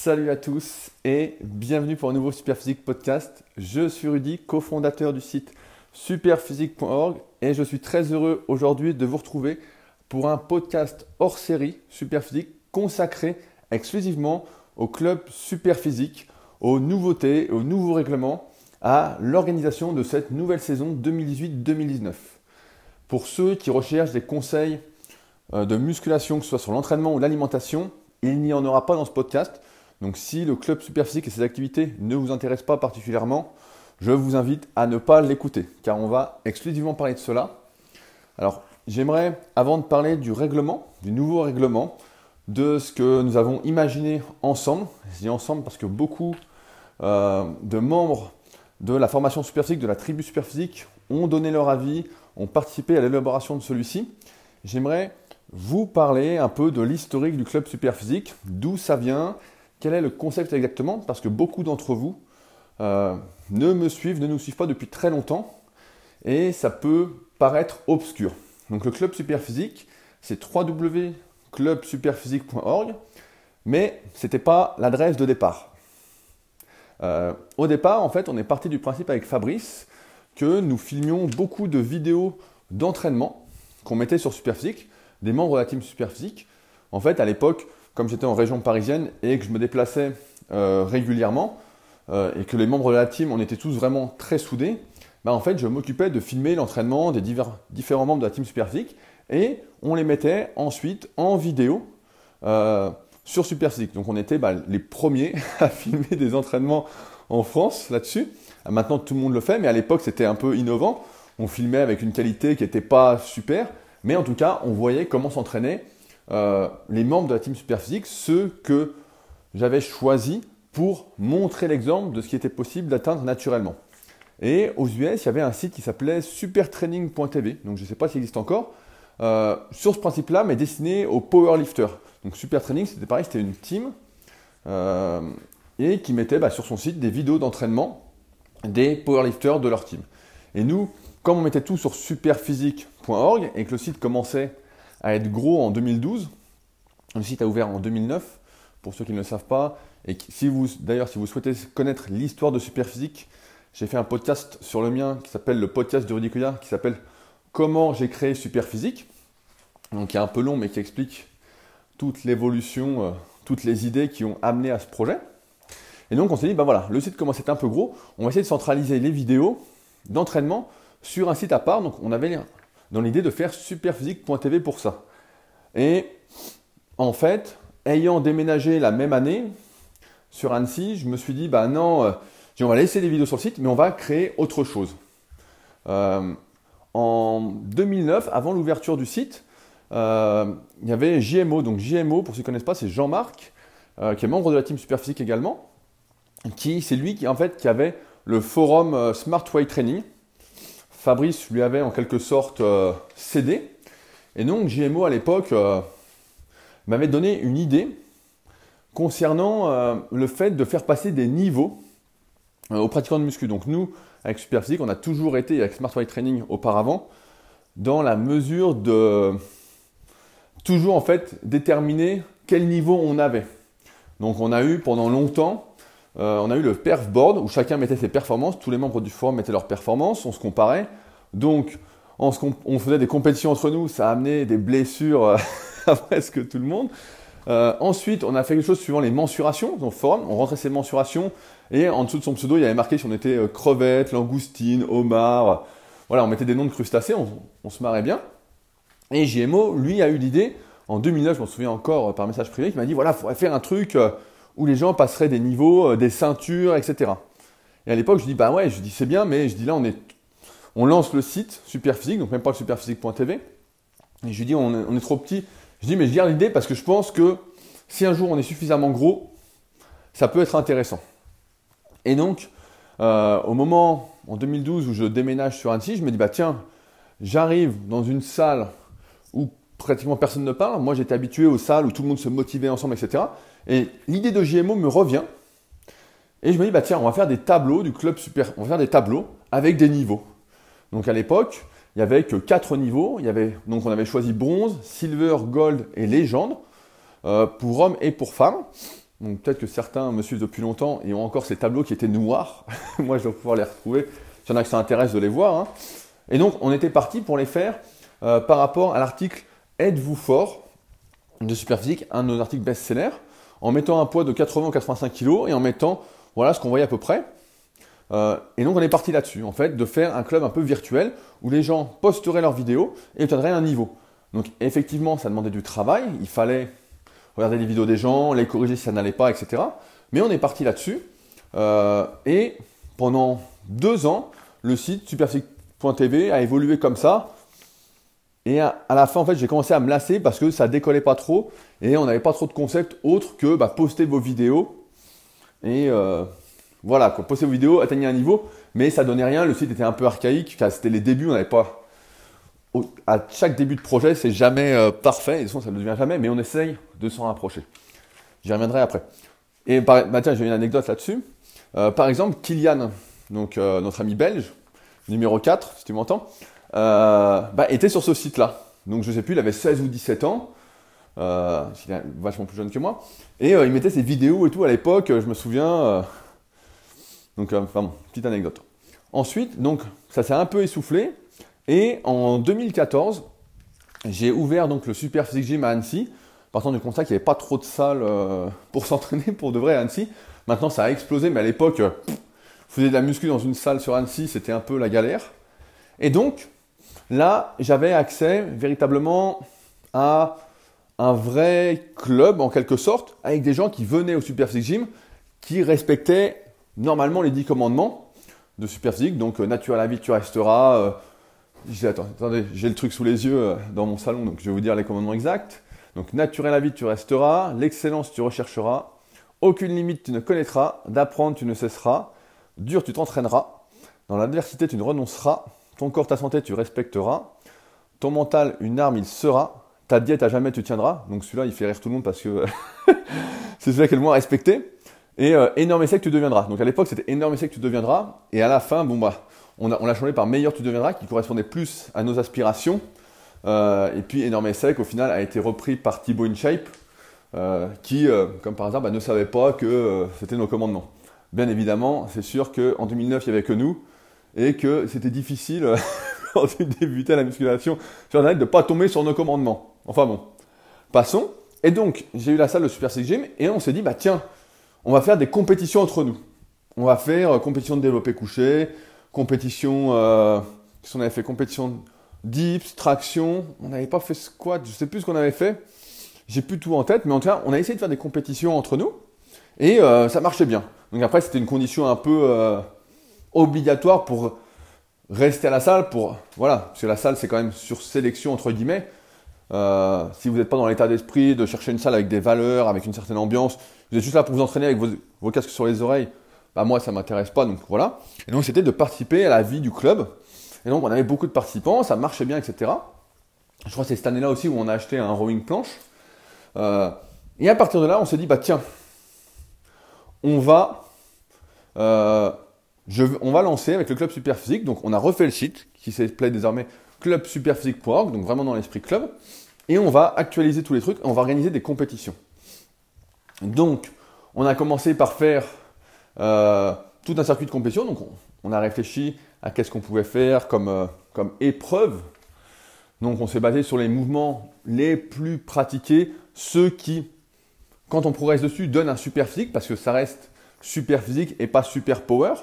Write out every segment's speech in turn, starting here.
Salut à tous et bienvenue pour un nouveau Superphysique podcast. Je suis Rudy, cofondateur du site superphysique.org et je suis très heureux aujourd'hui de vous retrouver pour un podcast hors série Superphysique consacré exclusivement au club Superphysique, aux nouveautés, aux nouveaux règlements, à l'organisation de cette nouvelle saison 2018-2019. Pour ceux qui recherchent des conseils euh, de musculation, que ce soit sur l'entraînement ou l'alimentation, il n'y en aura pas dans ce podcast. Donc si le club Superphysique et ses activités ne vous intéressent pas particulièrement, je vous invite à ne pas l'écouter, car on va exclusivement parler de cela. Alors j'aimerais, avant de parler du règlement, du nouveau règlement, de ce que nous avons imaginé ensemble, je dis ensemble parce que beaucoup euh, de membres de la formation Superphysique, de la tribu Superphysique, ont donné leur avis, ont participé à l'élaboration de celui-ci. J'aimerais vous parler un peu de l'historique du club Superphysique, d'où ça vient, quel est le concept exactement, parce que beaucoup d'entre vous euh, ne me suivent, ne nous suivent pas depuis très longtemps, et ça peut paraître obscur. Donc le club Superphysique, c'est www.clubsuperphysique.org, mais ce n'était pas l'adresse de départ. Euh, au départ, en fait, on est parti du principe avec Fabrice que nous filmions beaucoup de vidéos d'entraînement qu'on mettait sur Superphysique des membres de la team Superphysique. En fait, à l'époque, comme j'étais en région parisienne et que je me déplaçais euh, régulièrement, euh, et que les membres de la team, on était tous vraiment très soudés, bah, en fait, je m'occupais de filmer l'entraînement des différents membres de la team Superphysique et on les mettait ensuite en vidéo euh, sur Superphysique. Donc on était bah, les premiers à filmer des entraînements en France là-dessus. Maintenant, tout le monde le fait, mais à l'époque, c'était un peu innovant. On filmait avec une qualité qui n'était pas super, mais en tout cas, on voyait comment s'entraînaient euh, les membres de la team Superphysique, ceux que j'avais choisis pour montrer l'exemple de ce qui était possible d'atteindre naturellement. Et aux US, il y avait un site qui s'appelait supertraining.tv, donc je ne sais pas s'il existe encore, euh, sur ce principe-là, mais destiné aux powerlifters. Donc Supertraining, c'était pareil, c'était une team, euh, et qui mettait bah, sur son site des vidéos d'entraînement des powerlifters de leur team. Et nous, comme on mettait tout sur superphysique.org et que le site commençait à être gros en 2012, le site a ouvert en 2009, pour ceux qui ne le savent pas, et si vous, d'ailleurs, si vous souhaitez connaître l'histoire de Superphysique, j'ai fait un podcast sur le mien qui s'appelle le podcast Rudy Couillard, qui s'appelle Comment j'ai créé Superphysique, donc qui est un peu long mais qui explique toute l'évolution, euh, toutes les idées qui ont amené à ce projet. Et donc on s'est dit, bah voilà, le site commence à être un peu gros, on va essayer de centraliser les vidéos d'entraînement sur un site à part. Donc on avait dans l'idée de faire superphysique.tv pour ça. Et en fait, ayant déménagé la même année sur Annecy, je me suis dit, bah non, euh, on va laisser les vidéos sur le site, mais on va créer autre chose. Euh, en 2009, avant l'ouverture du site, euh, il y avait JMO. Donc JMO, pour ceux qui ne connaissent pas, c'est Jean-Marc, qui est membre de la team Superphysique également. Qui, c'est lui qui, en fait, qui avait le forum Smart Way Training. Fabrice lui avait en quelque sorte euh, cédé. Et donc GMO à l'époque euh, m'avait donné une idée concernant euh, le fait de faire passer des niveaux aux pratiquants de muscu. Donc nous, avec Superphysique, on a toujours été, avec Smart White Training auparavant, dans la mesure de toujours en fait déterminer quel niveau on avait. Donc on a eu pendant longtemps euh, on a eu le perf board où chacun mettait ses performances, tous les membres du forum mettaient leurs performances, on se comparait. Donc, on, faisait des compétitions entre nous, ça a amené des blessures euh, à presque tout le monde. Euh, ensuite, on a fait quelque chose suivant les mensurations le forum. On rentrait ses mensurations et en dessous de son pseudo, il y avait marqué si on était crevette, langoustine, homard. Voilà, on mettait des noms de crustacés, on, se marrait bien. Et JMO, lui, a eu l'idée, en 2009, je m'en souviens encore par message privé, qui m'a dit voilà, il faudrait faire un truc où les gens passeraient des niveaux, euh, des ceintures, etc. Et à l'époque, je dis, bah ouais, je dis, c'est bien, mais je dis, là, on, est, on lance le site Superphysique, donc même pas le superphysique.tv. Et je lui dis, on est, trop petit. Je dis, mais je garde l'idée parce que je pense que si un jour on est suffisamment gros, ça peut être intéressant. Et donc, euh, au moment, en 2012, où je déménage sur Annecy, je me dis, bah tiens, j'arrive dans une salle où pratiquement personne ne parle. Moi, j'étais habitué aux salles où tout le monde se motivait ensemble, etc. Et l'idée de JMO me revient. Et je me dis, bah tiens, on va faire des tableaux du club super. On va faire des tableaux avec des niveaux. Donc à l'époque, il n'y avait que quatre niveaux. Il y avait, donc on avait choisi bronze, silver, gold et légende euh, pour hommes et pour femmes. Donc peut-être que certains me suivent depuis longtemps et ont encore ces tableaux qui étaient noirs. Moi, je dois pouvoir les retrouver. S'il y en a qui s'intéressent de les voir. Hein. Et donc, on était parti pour les faire euh, par rapport à l'article Êtes-vous fort? de Superphysique, un de nos articles best-seller, en mettant un poids de 80 ou 85 kg et en mettant voilà ce qu'on voyait à peu près. Euh, et donc on est parti là-dessus, en fait, de faire un club un peu virtuel où les gens posteraient leurs vidéos et obtiendraient un niveau. Donc effectivement, ça demandait du travail, il fallait regarder les vidéos des gens, les corriger si ça n'allait pas, etc. Mais on est parti là-dessus. Euh, et pendant deux ans, le site superphysique.tv a évolué comme ça. Et à, la fin, en fait, j'ai commencé à me lasser parce que ça décollait pas trop et on n'avait pas trop de concepts autres que bah, poster vos vidéos. Et euh, voilà, quoi, poster vos vidéos, atteigner un niveau, mais ça donnait rien. Le site était un peu archaïque. C'était les débuts, on n'avait pas. À chaque début de projet, c'est jamais euh, parfait. Et de toute façon, ça ne devient jamais, mais on essaye de s'en rapprocher. J'y reviendrai après. Et bah, tiens, j'ai une anecdote là-dessus. Euh, par exemple, Kylian, donc notre ami belge, numéro 4, si tu m'entends, bah, était sur ce site-là. Donc je sais plus, il avait 16 ou 17 ans. Euh, il est vachement plus jeune que moi. Et euh, il mettait ses vidéos et tout à l'époque, je me souviens. donc, enfin bon, petite anecdote. Ensuite, donc, ça s'est un peu essoufflé. Et en 2014, j'ai ouvert donc le Super Physique Gym à Annecy, partant du constat qu'il n'y avait pas trop de salles pour s'entraîner pour de vrai à Annecy. Maintenant, ça a explosé, mais à l'époque, faisait de la muscu dans une salle sur Annecy, c'était un peu la galère. Et donc, Là, j'avais accès véritablement à un vrai club en quelque sorte, avec des gens qui venaient au Superphysique Gym, qui respectaient normalement les 10 commandements de Superphysique. Donc, euh, nature à vie, tu resteras. Euh, j'ai, attendez, j'ai le truc sous les yeux euh, dans mon salon, donc je vais vous dire les commandements exacts. Donc, naturel à vie, tu resteras. L'excellence, tu rechercheras. Aucune limite, tu ne connaîtras. D'apprendre, tu ne cesseras. Dur, tu t'entraîneras. Dans l'adversité, tu ne renonceras. Ton corps, ta santé, tu respecteras. Ton mental, une arme, il sera. Ta diète, à jamais, tu tiendras. Donc celui-là, il fait rire tout le monde parce que c'est celui-là qui est le moins respecté. Et euh, énorme essai que tu deviendras. Donc à l'époque, c'était énorme essai que tu deviendras. Et à la fin, bon bah, on, l'a changé par meilleur tu deviendras, qui correspondait plus à nos aspirations. Euh, et puis énorme essai, qu'au final a été repris par Thibaut InShape, euh, qui, comme par hasard, bah, ne savait pas que c'était nos commandements. Bien évidemment, c'est sûr qu'en 2009, il n'y avait que nous et que c'était difficile quand tu débutais la musculation sur Internet de ne pas tomber sur nos commandements. Enfin bon, passons. Et donc, j'ai eu la salle de Super Six Gym et on s'est dit, bah tiens, on va faire des compétitions entre nous. On va faire euh, compétition de développé couché, compétition, euh, qu'on avait fait? Compétition dips, traction. On n'avait pas fait squat, je sais plus ce qu'on avait fait. J'ai plus tout en tête, mais en tout cas, on a essayé de faire des compétitions entre nous et euh, ça marchait bien. Donc après, c'était une condition un peu euh, obligatoire pour rester à la salle, pour voilà, parce que la salle c'est quand même sur sélection entre guillemets. Euh, si vous n'êtes pas dans l'état d'esprit de chercher une salle avec des valeurs, avec une certaine ambiance, vous êtes juste là pour vous entraîner avec vos, casques sur les oreilles, bah moi ça m'intéresse pas, donc voilà. Et donc c'était de participer à la vie du club. Et donc on avait beaucoup de participants, ça marchait bien, etc. Je crois que c'est cette année-là aussi où on a acheté un rowing planche. Euh, et à partir de là, on s'est dit, bah tiens, on va euh, on va lancer avec le club Superphysique. Donc, on a refait le site qui s'appelait désormais clubsuperphysique.org, donc vraiment dans l'esprit club. Et on va actualiser tous les trucs on va organiser des compétitions. Donc, on a commencé par faire euh, tout un circuit de compétition. Donc, on, a réfléchi à qu'est-ce qu'on pouvait faire comme, euh, comme épreuve. Donc, on s'est basé sur les mouvements les plus pratiqués, ceux qui, quand on progresse dessus, donnent un super physique parce que ça reste super physique et pas super power.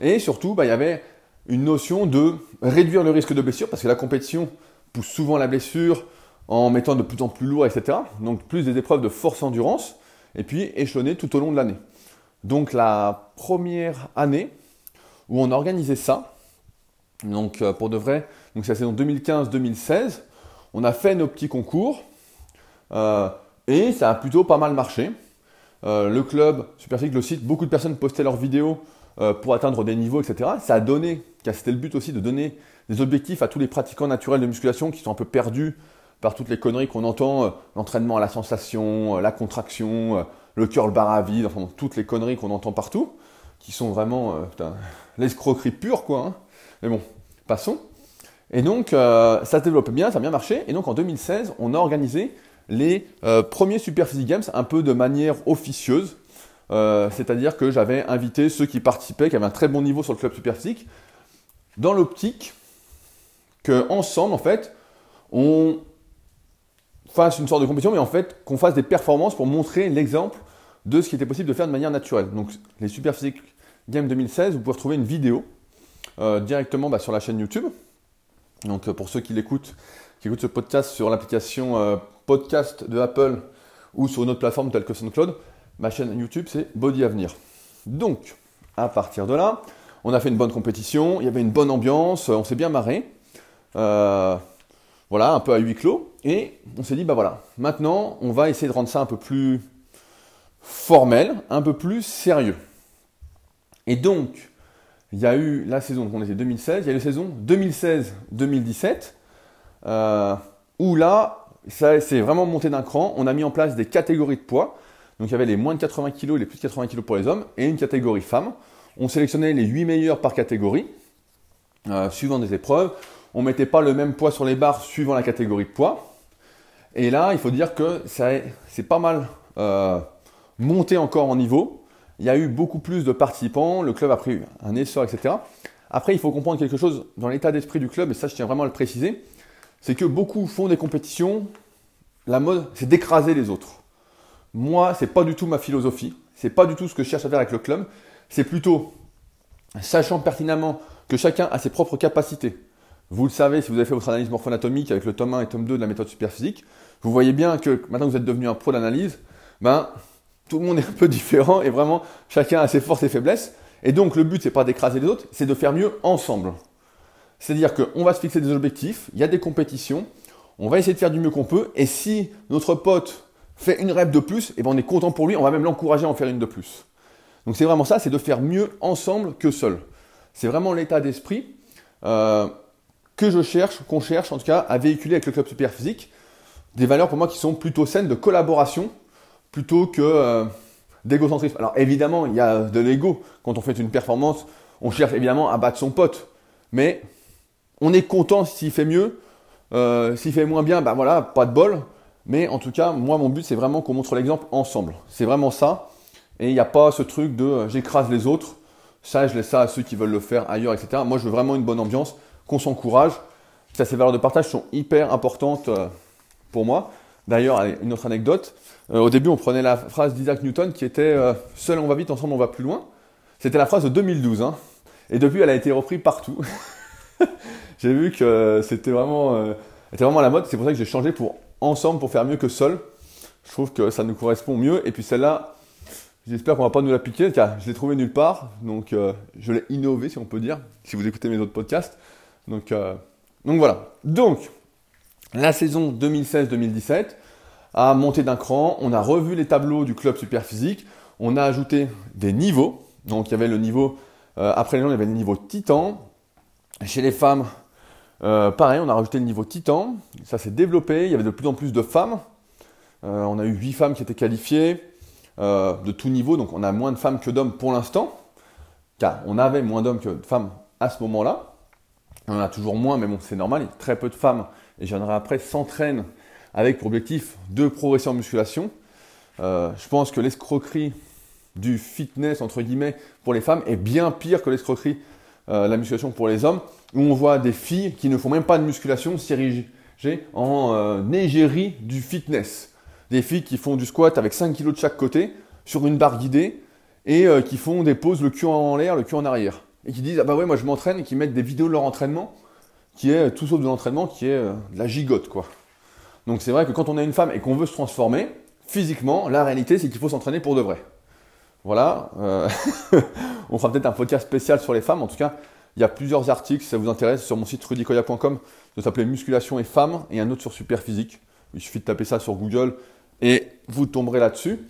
Et surtout, bah, il y avait une notion de réduire le risque de blessure, parce que la compétition pousse souvent la blessure en mettant de plus en plus lourd, etc. Donc plus des épreuves de force-endurance, et puis échelonner tout au long de l'année. Donc la première année où on organisait ça, donc euh, pour de vrai, donc c'est la saison 2015-2016, on a fait nos petits concours, euh, et ça a plutôt pas mal marché. Euh, le club, Superphysique, le site, beaucoup de personnes postaient leurs vidéos euh, pour atteindre des niveaux, etc. Ça a donné, car c'était le but aussi de donner des objectifs à tous les pratiquants naturels de musculation qui sont un peu perdus par toutes les conneries qu'on entend, euh, l'entraînement à la sensation, euh, la contraction, le curl bar à vide, enfin toutes les conneries qu'on entend partout, qui sont vraiment l'escroquerie pure, quoi. Hein. Mais bon, passons. Et donc, ça se développe bien, ça a bien marché. Et donc, en 2016, on a organisé les premiers Super Physique Games un peu de manière officieuse. Euh, c'est-à-dire que j'avais invité ceux qui participaient, qui avaient un très bon niveau sur le club Super Physique, dans l'optique qu'ensemble, en fait, on fasse une sorte de compétition, mais en fait, qu'on fasse des performances pour montrer l'exemple de ce qui était possible de faire de manière naturelle. Donc, les Super Physique Games 2016, vous pouvez retrouver une vidéo euh, directement bah, sur la chaîne YouTube. Donc, pour ceux qui l'écoutent, qui écoutent ce podcast sur l'application podcast de Apple ou sur une autre plateforme telle que SoundCloud, ma chaîne YouTube c'est Body Avenir. Donc, à partir de là, on a fait une bonne compétition, il y avait une bonne ambiance, on s'est bien marré. Euh, voilà, un peu à huis clos. Et on s'est dit, bah voilà, maintenant on va essayer de rendre ça un peu plus formel, un peu plus sérieux. Et donc, il y a eu la saison, on était 2016, il y a eu la saison 2016-2017, euh, où là, ça c'est vraiment monté d'un cran. On a mis en place des catégories de poids. Donc il y avait les moins de 80 kg et les plus de 80 kg pour les hommes et une catégorie femmes. On sélectionnait les 8 meilleurs par catégorie, euh, suivant des épreuves. On ne mettait pas le même poids sur les barres suivant la catégorie de poids. Et là, il faut dire que c'est pas mal euh, monté encore en niveau. Il y a eu beaucoup plus de participants, le club a pris un essor, etc. Après, il faut comprendre quelque chose dans l'état d'esprit du club, et ça, je tiens vraiment à le préciser c'est que beaucoup font des compétitions, la mode, c'est d'écraser les autres. Moi, c'est pas du tout ma philosophie, c'est pas du tout ce que je cherche à faire avec le club, c'est plutôt sachant pertinemment que chacun a ses propres capacités. Vous le savez, si vous avez fait votre analyse morpho-anatomique avec le tome 1 et tome 2 de la méthode superphysique, vous voyez bien que maintenant que vous êtes devenu un pro d'analyse, ben, tout le monde est un peu différent et vraiment chacun a ses forces et faiblesses. Et donc le but, c'est pas d'écraser les autres, c'est de faire mieux ensemble. C'est-à-dire qu'on va se fixer des objectifs, il y a des compétitions, on va essayer de faire du mieux qu'on peut, et si notre pote fait une rêve de plus, et ben on est content pour lui, on va même l'encourager à en faire une de plus. Donc c'est vraiment ça, c'est de faire mieux ensemble que seul. C'est vraiment l'état d'esprit euh, que je cherche, qu'on cherche en tout cas à véhiculer avec le club super physique. Des valeurs pour moi qui sont plutôt saines de collaboration plutôt que euh, d'égocentrisme. Alors évidemment, il y a de l'ego. Quand on fait une performance, on cherche évidemment à battre son pote. Mais on est content s'il fait mieux. Euh, s'il fait moins bien, ben voilà, pas de bol. Mais en tout cas, moi, mon but, c'est vraiment qu'on montre l'exemple ensemble. C'est vraiment ça. Et il n'y a pas ce truc de euh, j'écrase les autres. Ça, je laisse ça à ceux qui veulent le faire ailleurs, etc. Moi, je veux vraiment une bonne ambiance, qu'on s'encourage. Ça, ces valeurs de partage sont hyper importantes euh, pour moi. D'ailleurs, une autre anecdote. au début, on prenait la phrase d'Isaac Newton qui était Seul on va vite, ensemble on va plus loin. C'était la phrase de 2012. Hein. Et depuis, elle a été reprise partout. j'ai vu que c'était vraiment, euh, vraiment la mode. C'est pour ça que j'ai changé pour ensemble pour faire mieux que seul. Je trouve que ça nous correspond mieux. Et puis celle-là, j'espère qu'on va pas nous la piquer. Car je l'ai trouvée nulle part. Donc euh, je l'ai innové, si on peut dire, si vous écoutez mes autres podcasts. Donc, euh, voilà. Donc, la saison 2016-2017 a monté d'un cran. On a revu les tableaux du club super physique. On a ajouté des niveaux. Donc il y avait le niveau, après les gens, il y avait le niveau titan. Chez les femmes, euh, pareil, on a rajouté le niveau titan, ça s'est développé, il y avait de plus en plus de femmes. Euh, on a eu 8 femmes qui étaient qualifiées euh, de tout niveau, donc on a moins de femmes que d'hommes pour l'instant, car on avait moins d'hommes que de femmes à ce moment-là. On en a toujours moins, mais bon, c'est normal, il y a très peu de femmes, et j'en après, s'entraînent avec pour objectif de progresser en musculation. je pense que l'escroquerie du fitness, entre guillemets, pour les femmes est bien pire que l'escroquerie euh, la musculation pour les hommes, où on voit des filles qui ne font même pas de musculation s'ériger en euh, égérie du fitness. Des filles qui font du squat avec 5 kg de chaque côté sur une barre guidée et euh, qui font des poses le cul en l'air, le cul en arrière. Et qui disent Ah bah ouais, moi je m'entraîne et qui mettent des vidéos de leur entraînement qui est tout sauf de l'entraînement, qui est de la gigote quoi. Donc c'est vrai que quand on a une femme et qu'on veut se transformer, physiquement, la réalité c'est qu'il faut s'entraîner pour de vrai. Voilà. Euh, on fera peut-être un podcast spécial sur les femmes. En tout cas, il y a plusieurs articles, si ça vous intéresse, sur mon site rudicoya.com, de s'appeler Musculation et femmes, et un autre sur Superphysique. Il suffit de taper ça sur Google et vous tomberez là-dessus.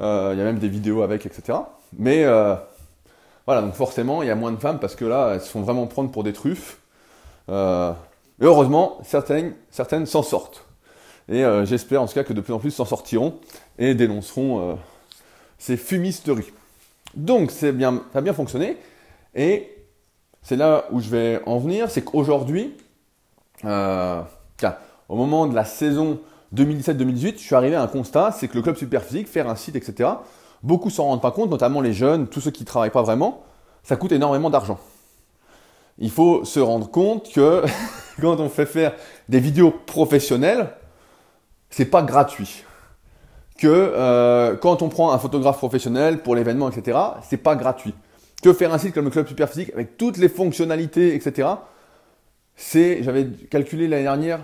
Euh, il y a même des vidéos avec, etc. Mais euh, voilà, donc forcément, il y a moins de femmes parce que là, elles se font vraiment prendre pour des truffes. et heureusement, certaines, certaines s'en sortent. Et j'espère en tout cas que de plus en plus s'en sortiront et dénonceront c'est fumisterie. Donc c'est bien, ça a bien fonctionné. Et c'est là où je vais en venir, c'est qu'aujourd'hui, euh, au moment de la saison 2017-2018, je suis arrivé à un constat, c'est que le club Superphysique, faire un site, etc., beaucoup s'en rendent pas compte, notamment les jeunes, tous ceux qui ne travaillent pas vraiment, ça coûte énormément d'argent. Il faut se rendre compte que quand on fait faire des vidéos professionnelles, c'est pas gratuit. Que euh, quand on prend un photographe professionnel pour l'événement, etc., c'est pas gratuit. Que faire un site comme le Club Superphysique avec toutes les fonctionnalités, etc., c'est, j'avais calculé l'année dernière,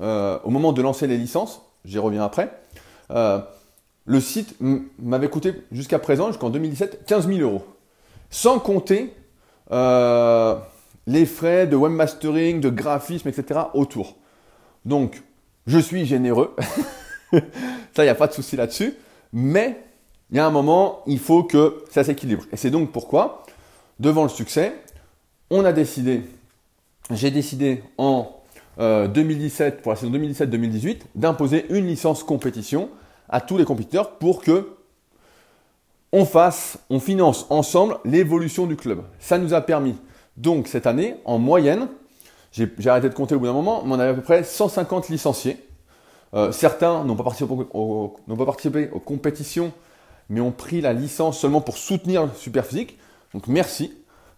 euh, au moment de lancer les licences, j'y reviens après, euh, le site m'avait coûté jusqu'à présent, jusqu'en 2017, 15 000 euros. Sans compter euh, les frais de webmastering, de graphisme, etc. autour. Donc, je suis généreux. ça, il n'y a pas de souci là-dessus. Mais, il y a un moment, il faut que ça s'équilibre. Et c'est donc pourquoi, devant le succès, on a décidé, j'ai décidé en 2017, euh, pour la saison 2017-2018, d'imposer une licence compétition à tous les compétiteurs pour que on fasse, on finance ensemble l'évolution du club. Ça nous a permis, donc cette année, en moyenne, j'ai arrêté de compter au bout d'un moment, mais on avait à peu près 150 licenciés. Euh, certains n'ont pas, participé pas participé aux compétitions, mais ont pris la licence seulement pour soutenir Superphysique. Donc merci.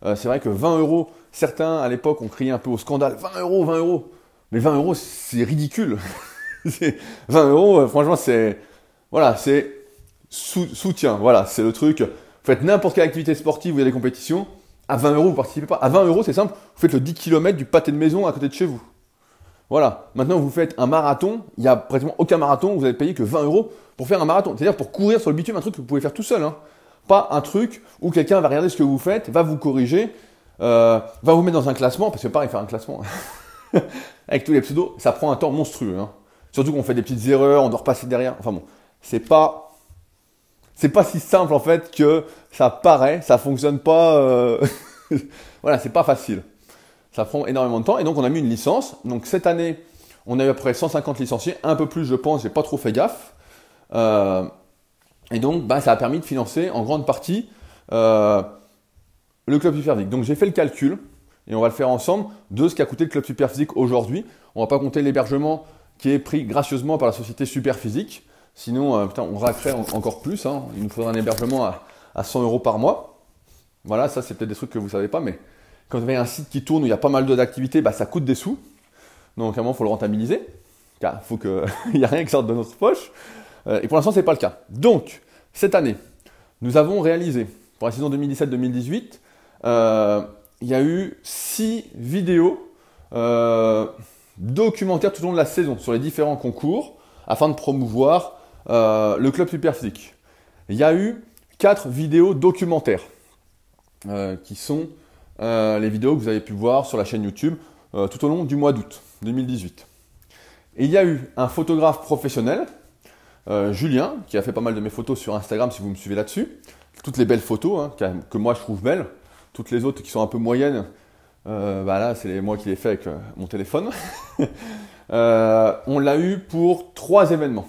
Euh, c'est vrai que 20 euros, certains à l'époque ont crié un peu au scandale. 20 euros, 20 euros. Mais 20 euros, c'est ridicule. 20 euros, euh, franchement, c'est voilà, c'est soutien. Voilà, c'est le truc. Vous faites n'importe quelle activité sportive où il y a des compétitions. À 20 euros, vous participez pas. À 20 euros, c'est simple. Vous faites le 10 km du pâté de maison à côté de chez vous. Voilà. Maintenant, vous faites un marathon. Il n'y a pratiquement aucun marathon vous allez payer que 20 euros pour faire un marathon. C'est-à-dire pour courir sur le bitume, un truc que vous pouvez faire tout seul. Hein. Pas un truc où quelqu'un va regarder ce que vous faites, va vous corriger, euh, va vous mettre dans un classement. Parce que pareil, faire un classement. avec tous les pseudos, ça prend un temps monstrueux. Hein. Surtout qu'on fait des petites erreurs, on doit repasser derrière. Enfin bon, c'est pas c'est pas si simple en fait que ça paraît, ça fonctionne pas. Euh... voilà, c'est pas facile. Ça prend énormément de temps et donc on a mis une licence. Donc cette année, on a eu à peu près 150 licenciés, un peu plus je pense, j'ai pas trop fait gaffe. Euh... Et donc bah, ça a permis de financer en grande partie euh... le club Superphysique. Donc j'ai fait le calcul et on va le faire ensemble de ce qu'a coûté le club Superphysique aujourd'hui. On va pas compter l'hébergement qui est pris gracieusement par la société Superphysique. Sinon, euh, putain, on raquerait encore plus. Hein. Il nous faudrait un hébergement à, 100 euros par mois. Voilà, ça c'est peut-être des trucs que vous savez pas, mais quand vous avez un site qui tourne où il y a pas mal d'activités, bah, ça coûte des sous. Donc à un moment, il faut le rentabiliser. Il faut qu'il n'y ait rien qui sorte de notre poche. Euh, et pour l'instant, ce n'est pas le cas. Donc, cette année, nous avons réalisé, pour la saison 2017-2018, euh, il y a eu six vidéos euh, documentaires tout au long de la saison sur les différents concours afin de promouvoir le club Superphysique. Il y a eu quatre vidéos documentaires qui sont les vidéos que vous avez pu voir sur la chaîne YouTube tout au long du mois d'août 2018. Et il y a eu un photographe professionnel, Julien, qui a fait pas mal de mes photos sur Instagram si vous me suivez là-dessus. Toutes les belles photos hein, que moi je trouve belles. Toutes les autres qui sont un peu moyennes, euh, bah là, c'est moi qui les fait avec euh, mon téléphone. Euh, on l'a eu pour trois événements.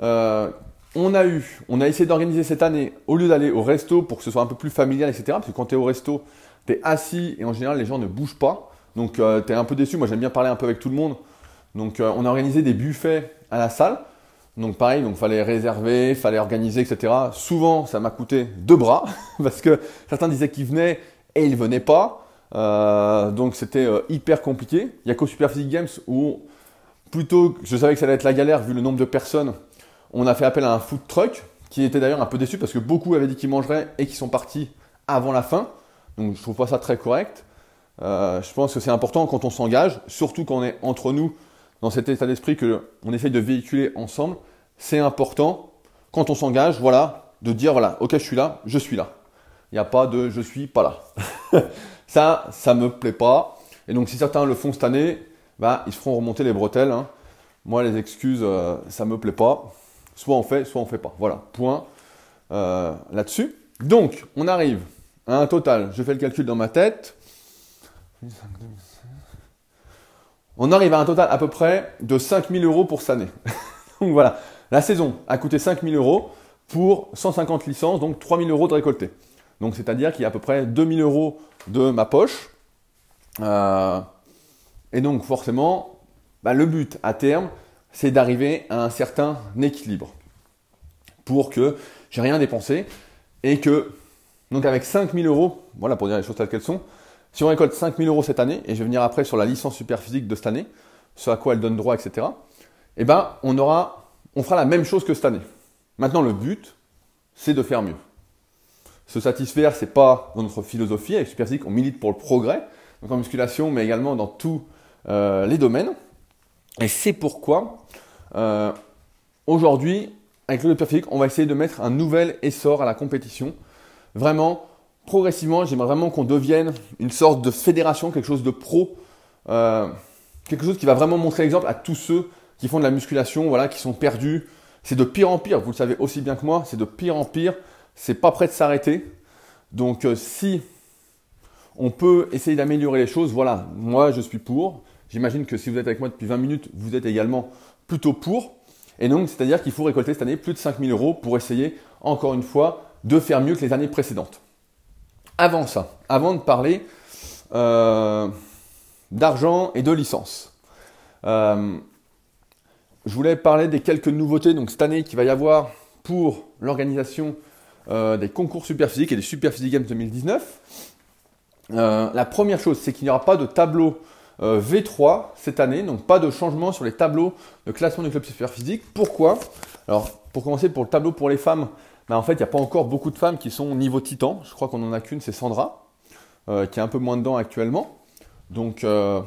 on a eu, on a essayé d'organiser cette année, au lieu d'aller au resto pour que ce soit un peu plus familial, etc. Parce que quand tu es au resto, tu es assis et en général, les gens ne bougent pas. Donc, tu es un peu déçu. Moi, j'aime bien parler un peu avec tout le monde. Donc, on a organisé des buffets à la salle. Donc pareil, donc fallait réserver, fallait organiser, etc. Souvent, ça m'a coûté deux bras parce que certains disaient qu'ils venaient et ils venaient pas. Euh, donc c'était euh, hyper compliqué. Il y a qu'au Super Physique Games où plutôt, je savais que ça allait être la galère vu le nombre de personnes. On a fait appel à un food truck qui était d'ailleurs un peu déçu parce que beaucoup avaient dit qu'ils mangeraient et qu'ils sont partis avant la fin. Donc je trouve pas ça très correct. Euh, je pense que c'est important quand on s'engage, surtout quand on est entre nous dans cet état d'esprit que on essaye de véhiculer ensemble, c'est important quand on s'engage, voilà, de dire voilà, ok, je suis là, je suis là. Il n'y a pas de je suis pas là. ça, ça me plaît pas. Et donc si certains le font cette année, bah, ils se feront remonter les bretelles. Hein. Moi, les excuses, euh, ça me plaît pas. Soit on fait, soit on fait pas. Voilà, point euh, là-dessus. Donc, on arrive un total. Je fais le calcul dans ma tête on arrive à un total à peu près de 5000 euros pour année. donc voilà, la saison a coûté 5000 euros pour 150 licences, donc 3000 euros de récolté. Donc c'est-à-dire qu'il y a à peu près 2000 euros de ma poche. Euh, et donc forcément, bah, le but à terme, c'est d'arriver à un certain équilibre pour que j'ai rien dépensé et que, donc avec 5000 euros, voilà pour dire les choses telles qu'elles sont, si on récolte 5000 euros cette année, et je vais venir après sur la licence super physique de cette année, ce à quoi elle donne droit, etc., eh ben, on aura, on fera la même chose que cette année. Maintenant, le but, c'est de faire mieux. Se satisfaire, c'est pas dans notre philosophie. Avec Super Physique, on milite pour le progrès, donc en musculation, mais également dans tous euh, les domaines. Et c'est pourquoi, euh, aujourd'hui, avec le Super Physique, on va essayer de mettre un nouvel essor à la compétition. Vraiment, progressivement, j'aimerais vraiment qu'on devienne une sorte de fédération, quelque chose de pro, euh, quelque chose qui va vraiment montrer l'exemple à tous ceux qui font de la musculation, voilà, qui sont perdus. C'est de pire en pire, vous le savez aussi bien que moi, c'est de pire en pire, c'est pas prêt de s'arrêter. Donc euh, si on peut essayer d'améliorer les choses, voilà, moi je suis pour. J'imagine que si vous êtes avec moi depuis 20 minutes, vous êtes également plutôt pour. Et donc, c'est-à-dire qu'il faut récolter cette année plus de 5000 euros pour essayer, encore une fois, de faire mieux que les années précédentes. Avant ça, avant de parler euh, d'argent et de licence, euh, je voulais parler des quelques nouveautés donc cette année qu'il va y avoir pour l'organisation euh, des concours Superphysique et des Superphysique Games 2019. la première chose, c'est qu'il n'y aura pas de tableau V3 cette année, donc pas de changement sur les tableaux de classement du club Superphysique. Pourquoi? Alors, pour commencer, pour le tableau pour les femmes, en fait, il n'y a pas encore beaucoup de femmes qui sont niveau titan. Je crois qu'on n'en a qu'une, c'est Sandra, euh, qui est un peu moins dedans actuellement. Donc, euh,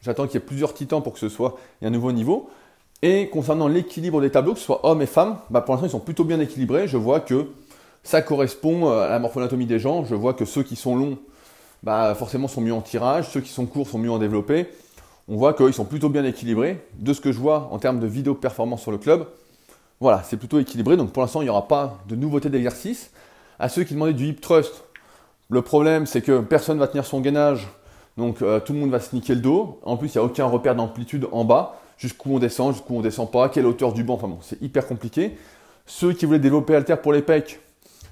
j'attends qu'il y ait plusieurs titans pour que ce soit un nouveau niveau. Et concernant l'équilibre des tableaux, que ce soit hommes et femmes, bah, pour l'instant, ils sont plutôt bien équilibrés. Je vois que ça correspond euh, à la morphonatomie des gens. Je vois que ceux qui sont longs, bah, forcément, sont mieux en tirage. Ceux qui sont courts sont mieux en développé. On voit qu'ils sont plutôt bien équilibrés. De ce que je vois en termes de vidéo performance sur le club, voilà, c'est plutôt équilibré. Donc pour l'instant, il n'y aura pas de nouveauté d'exercice. À ceux qui demandaient du hip thrust, le problème c'est que personne ne va tenir son gainage. Donc euh, tout le monde va se niquer le dos. En plus, il n'y a aucun repère d'amplitude en bas. Jusqu'où on descend, jusqu'où on descend pas, quelle hauteur du banc. Enfin bon, c'est hyper compliqué. Ceux qui voulaient développer alter pour les pecs,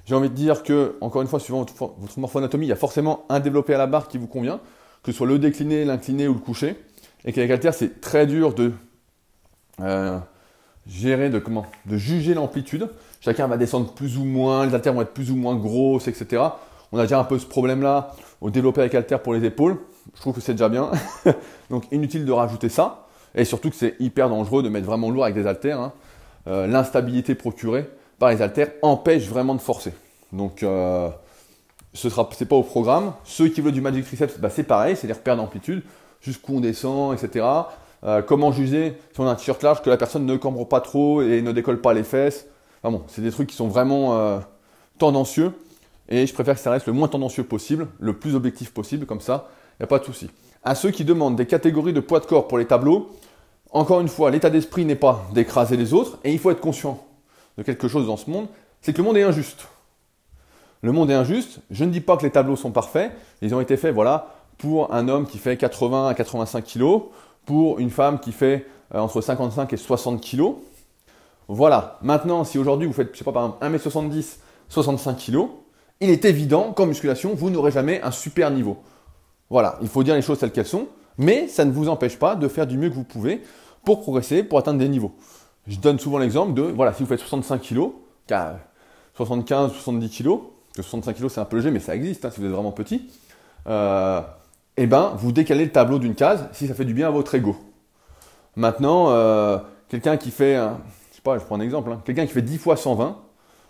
j'ai envie de dire que, encore une fois, suivant votre, morphoanatomie, il y a forcément un développé à la barre qui vous convient, que ce soit le décliné, l'incliné ou le couché. Et qu'avec alter, c'est très dur de euh, gérer, de comment De juger l'amplitude. Chacun va descendre plus ou moins, les haltères vont être plus ou moins grosses, etc. On a déjà un peu ce problème-là au développé avec haltères pour les épaules. Je trouve que c'est déjà bien. Donc inutile de rajouter ça. Et surtout que c'est hyper dangereux de mettre vraiment lourd avec des haltères. Hein. Euh, l'instabilité procurée par les haltères empêche vraiment de forcer. Donc euh, ce sera, c'est pas au programme. Ceux qui veulent du magic triceps, bah, c'est pareil, c'est les repères d'amplitude, jusqu'où on descend, etc. Euh, comment juger si on a un t-shirt large que la personne ne cambre pas trop et ne décolle pas les fesses? Enfin bon, c'est des trucs qui sont vraiment euh, tendancieux et je préfère que ça reste le moins tendancieux possible, le plus objectif possible, comme ça, il n'y a pas de souci. À ceux qui demandent des catégories de poids de corps pour les tableaux, encore une fois, l'état d'esprit n'est pas d'écraser les autres et il faut être conscient de quelque chose dans ce monde, c'est que le monde est injuste. Le monde est injuste, je ne dis pas que les tableaux sont parfaits, ils ont été faits, voilà, pour un homme qui fait 80 à 85 kg, pour une femme qui fait euh, entre 55 et 60 kg. Voilà. Maintenant, si aujourd'hui vous faites, je sais pas, par exemple, 1m70, 65 kg, il est évident qu'en musculation, vous n'aurez jamais un super niveau. Voilà. Il faut dire les choses telles qu'elles sont, mais ça ne vous empêche pas de faire du mieux que vous pouvez pour progresser, pour atteindre des niveaux. Je donne souvent l'exemple de, voilà, si vous faites 65 kg, 75, 70 kg, que 65 kg c'est un peu léger, mais ça existe hein, si vous êtes vraiment petit. Euh, eh ben, vous décalez le tableau d'une case si ça fait du bien à votre ego. Maintenant, euh, quelqu'un qui fait, je sais pas, je prends un exemple, hein, quelqu'un qui fait 10 fois 120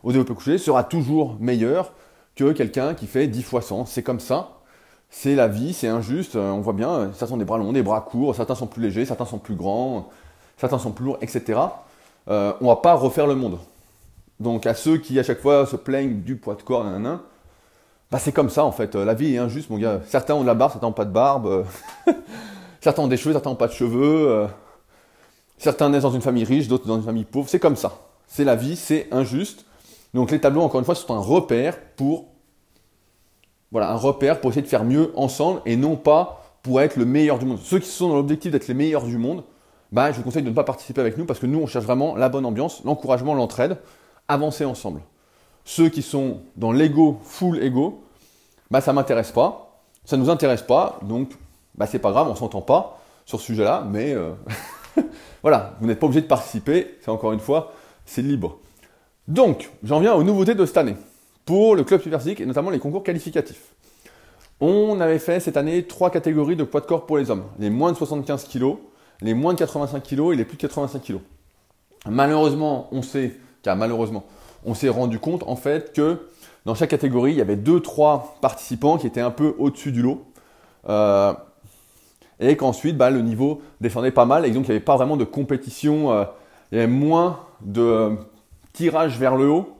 au développé couché sera toujours meilleur que quelqu'un qui fait 10 fois 100. C'est comme ça. C'est la vie, c'est injuste. Euh, on voit bien, euh, certains ont des bras longs, des bras courts, certains sont plus légers, certains sont plus grands, certains sont plus lourds, etc. Euh, on va pas refaire le monde. Donc à ceux qui à chaque fois se plaignent du poids de corps, nan, bah, c'est comme ça en fait. La vie est injuste, mon gars. Certains ont de la barbe, certains n'ont pas de barbe. certains ont des cheveux, certains n'ont pas de cheveux. Euh. Certains naissent dans une famille riche, d'autres dans une famille pauvre. C'est comme ça. C'est la vie, c'est injuste. Donc les tableaux, encore une fois, sont un repère pour voilà, un repère pour essayer de faire mieux ensemble et non pas pour être le meilleur du monde. Ceux qui sont dans l'objectif d'être les meilleurs du monde, bah, je vous conseille de ne pas participer avec nous parce que nous, on cherche vraiment la bonne ambiance, l'encouragement, l'entraide, avancer ensemble. Ceux qui sont dans l'ego, full ego, bah ça m'intéresse pas, ça nous intéresse pas, donc bah c'est pas grave, on s'entend pas sur ce sujet-là, mais euh, voilà, vous n'êtes pas obligé de participer, c'est encore une fois, c'est libre. Donc, j'en viens aux nouveautés de cette année pour le club Super et notamment les concours qualificatifs. On avait fait cette année trois catégories de poids de corps pour les hommes les moins de 75 kg, les moins de 85 kg et les plus de 85 kg. Malheureusement, on sait, car malheureusement, on s'est rendu compte en fait que dans chaque catégorie, il y avait deux, trois participants qui étaient un peu au-dessus du lot. Euh, et qu'ensuite, bah, le niveau descendait pas mal et donc il n'y avait pas vraiment de compétition, euh, il y avait moins de euh, tirage vers le haut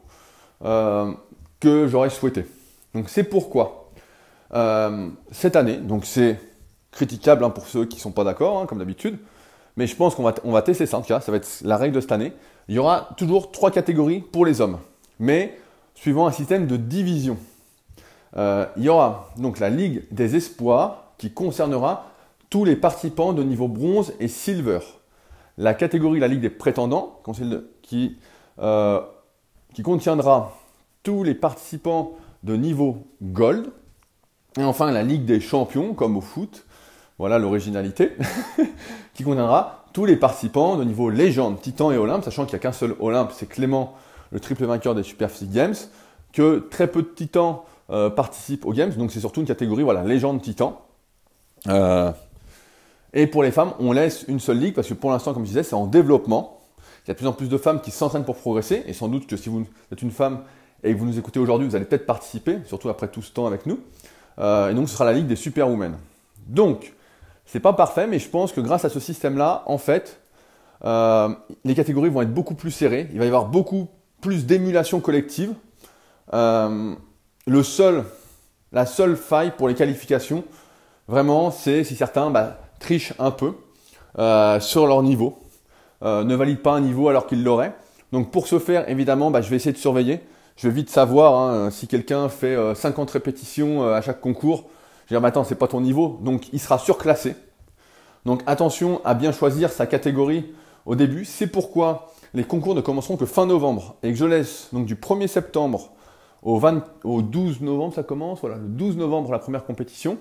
que j'aurais souhaité. Donc c'est pourquoi cette année, donc c'est critiquable hein, pour ceux qui ne sont pas d'accord, hein, comme d'habitude, mais je pense qu'on va, on va tester ça en tout cas, ça va être la règle de cette année. Il y aura toujours trois catégories pour les hommes, mais suivant un système de division. Euh, il y aura donc la Ligue des Espoirs qui concernera tous les participants de niveau bronze et silver. La catégorie la Ligue des Prétendants qui, euh, qui contiendra tous les participants de niveau gold. Et enfin la Ligue des Champions comme au foot. Voilà l'originalité. qui contiendra tous les participants de niveau légende, titan et olympe, sachant qu'il n'y a qu'un seul olympe, c'est Clément le triple vainqueur des Super Physique Games, que très peu de titans euh, participent aux Games, donc c'est surtout une catégorie voilà, légende titan. Euh, et pour les femmes, on laisse une seule ligue parce que pour l'instant, comme je disais, c'est en développement. Il y a de plus en plus de femmes qui s'entraînent pour progresser, et sans doute que si vous êtes une femme et que vous nous écoutez aujourd'hui, vous allez peut-être participer, surtout après tout ce temps avec nous. Euh, et donc ce sera la ligue des superwomen. Donc, c'est pas parfait, mais je pense que grâce à ce système-là, en fait, les catégories vont être beaucoup plus serrées. Il va y avoir beaucoup plus d'émulation collective. Euh, le seul, la seule faille pour les qualifications, vraiment, c'est si certains bah, trichent un peu euh, sur leur niveau, euh, ne valident pas un niveau alors qu'ils l'auraient. Donc pour ce faire, évidemment, bah, je vais essayer de surveiller. Je vais vite savoir hein, si quelqu'un fait 50 répétitions à chaque concours. Je vais dire, mais attends, c'est pas ton niveau, donc il sera surclassé. Donc attention à bien choisir sa catégorie au début. C'est pourquoi les concours ne commenceront que fin novembre et que je laisse donc du 1er septembre au, 12 novembre, ça commence, voilà, le 12 novembre la première compétition,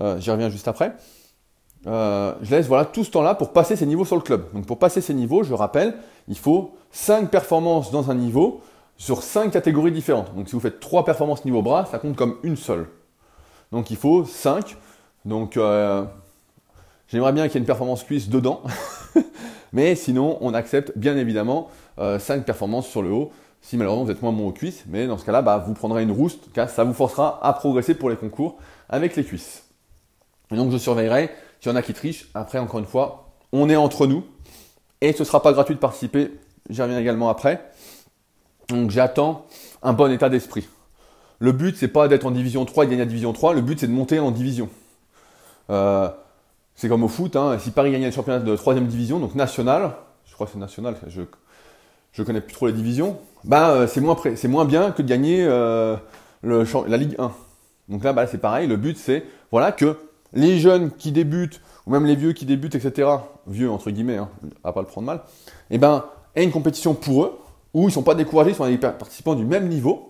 euh, j'y reviens juste après. Euh, je laisse voilà, tout ce temps-là pour passer ces niveaux sur le club. Donc pour passer ces niveaux, je rappelle, il faut 5 performances dans un niveau sur 5 catégories différentes. Donc si vous faites 3 performances niveau bras, ça compte comme une seule. Donc il faut 5. Donc euh, j'aimerais bien qu'il y ait une performance cuisse dedans. Mais sinon, on accepte bien évidemment 5 euh, performances sur le haut. Si malheureusement vous êtes moins bon aux cuisses, mais dans ce cas-là, bah, vous prendrez une rouste, car ça vous forcera à progresser pour les concours avec les cuisses. Et donc je surveillerai s'il y en a qui trichent. Après, encore une fois, on est entre nous et ce ne sera pas gratuit de participer. J'y reviens également après. Donc j'attends un bon état d'esprit. Le but, c'est pas d'être en division 3 et de gagner la division 3. Le but, c'est de monter en division. Euh, c'est comme au foot, hein. si Paris gagnait le championnat de 3 division, donc national, je crois que c'est national, je ne connais plus trop les divisions, bah, euh, c'est moins, bien que de gagner euh, la Ligue 1. Donc là, bah, c'est pareil, le but c'est voilà, que les jeunes qui débutent, ou même les vieux qui débutent, etc., vieux entre guillemets, hein, à pas le prendre mal, eh ben, aient une compétition pour eux, où ils ne sont pas découragés, ils sont des participants du même niveau.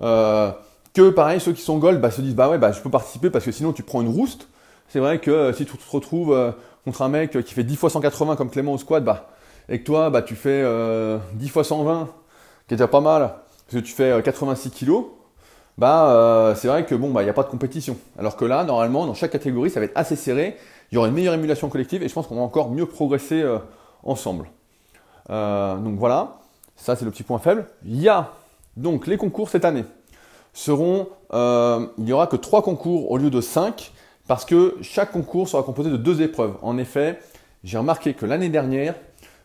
Euh, que pareil, ceux qui sont gold bah, se disent bah ouais, bah, je peux participer parce que sinon tu prends une rouste c'est vrai que euh, si tu te retrouves euh, contre un mec qui fait 10 fois 180 comme Clément au squat, bah, et que toi, bah, tu fais 10 euh, fois 120, qui est déjà pas mal, parce que tu fais 86 kilos, bah, c'est vrai que bon, bah, il n'y a pas de compétition. Alors que là, normalement, dans chaque catégorie, ça va être assez serré, il y aura une meilleure émulation collective, et je pense qu'on va encore mieux progresser ensemble. donc voilà, ça c'est le petit point faible. Il y a donc les concours cette année seront, il n'y aura que 3 concours au lieu de 5 parce que chaque concours sera composé de deux épreuves. En effet, j'ai remarqué que l'année dernière,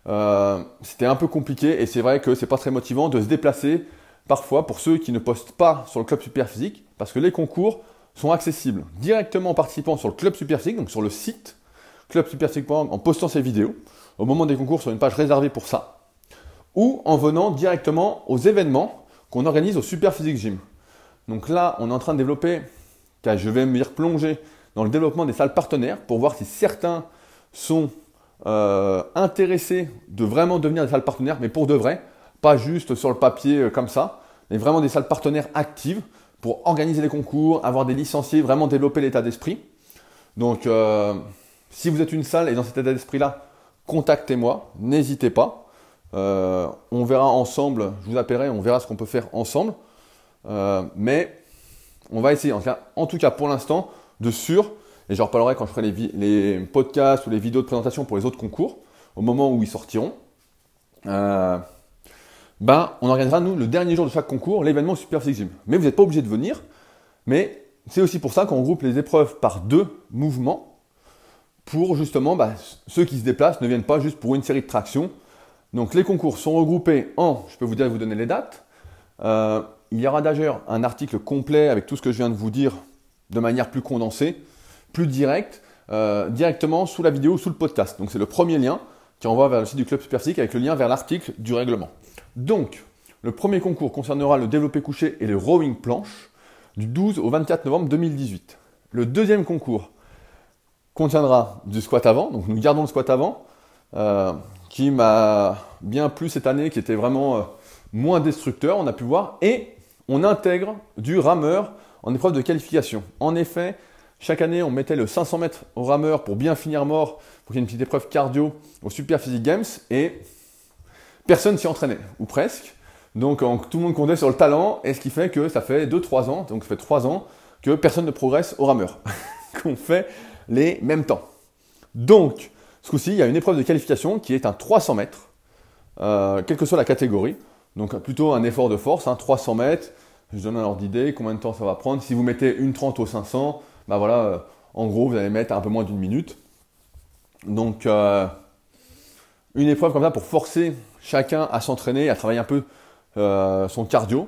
euh, c'était un peu compliqué et c'est vrai que c'est pas très motivant de se déplacer parfois pour ceux qui ne postent pas sur le club super physique parce que les concours sont accessibles directement en participant sur le club super physique, donc sur le site clubsuperphysique.org en postant ses vidéos au moment des concours sur une page réservée pour ça ou en venant directement aux événements qu'on organise au Super Physique Gym. Donc là, on est en train de développer, je vais me y replonger dans le développement des salles partenaires pour voir si certains sont euh, intéressés de vraiment devenir des salles partenaires, mais pour de vrai, pas juste sur le papier euh, comme ça, mais vraiment des salles partenaires actives pour organiser des concours, avoir des licenciés, vraiment développer l'état d'esprit. Donc, euh, si vous êtes une salle et dans cet état d'esprit-là, contactez-moi, n'hésitez pas. Euh, on verra ensemble, je vous appellerai, on verra ce qu'on peut faire ensemble. Euh, mais on va essayer, en tout cas, pour l'instant, de sûr, et j'en reparlerai quand je ferai les, podcasts ou les vidéos de présentation pour les autres concours, au moment où ils sortiront. Euh, ben, on organisera, nous, le dernier jour de chaque concours, l'événement Super Gym. Mais vous n'êtes pas obligé de venir, mais c'est aussi pour ça qu'on groupe les épreuves par deux mouvements, pour justement, ben, ceux qui se déplacent ne viennent pas juste pour une série de tractions. Donc les concours sont regroupés en, je peux vous dire, vous donner les dates. Euh, il y aura d'ailleurs un article complet avec tout ce que je viens de vous dire de manière plus condensée, plus directe, euh, directement sous la vidéo, sous le podcast. Donc c'est le premier lien qui envoie vers le site du Club Superphysique avec le lien vers l'article du règlement. Donc, le premier concours concernera le développé couché et le rowing planche du 12 au 24 novembre 2018. Le deuxième concours contiendra du squat avant, donc nous gardons le squat avant, euh, qui m'a bien plu cette année, qui était vraiment euh, moins destructeur, on a pu voir, et on intègre du rameur en épreuve de qualification. En effet, chaque année, on mettait le 500 mètres au rameur pour bien finir mort, pour qu'il y ait une petite épreuve cardio au Super Physique Games, et personne s'y entraînait, ou presque. Donc tout le monde comptait sur le talent, et ce qui fait que ça fait 2-3 ans, donc ça fait 3 ans, que personne ne progresse au rameur, qu'on fait les mêmes temps. Donc, ce coup-ci, il y a une épreuve de qualification qui est un 300 mètres, euh, quelle que soit la catégorie. Donc plutôt un effort de force, 300 hein, mètres. Je donne un ordre d'idée, combien de temps ça va prendre. Si vous mettez une 30 au 500, bah voilà, euh, en gros, vous allez mettre un peu moins d'une minute. Donc, euh, une épreuve comme ça pour forcer chacun à s'entraîner, à travailler un peu son cardio.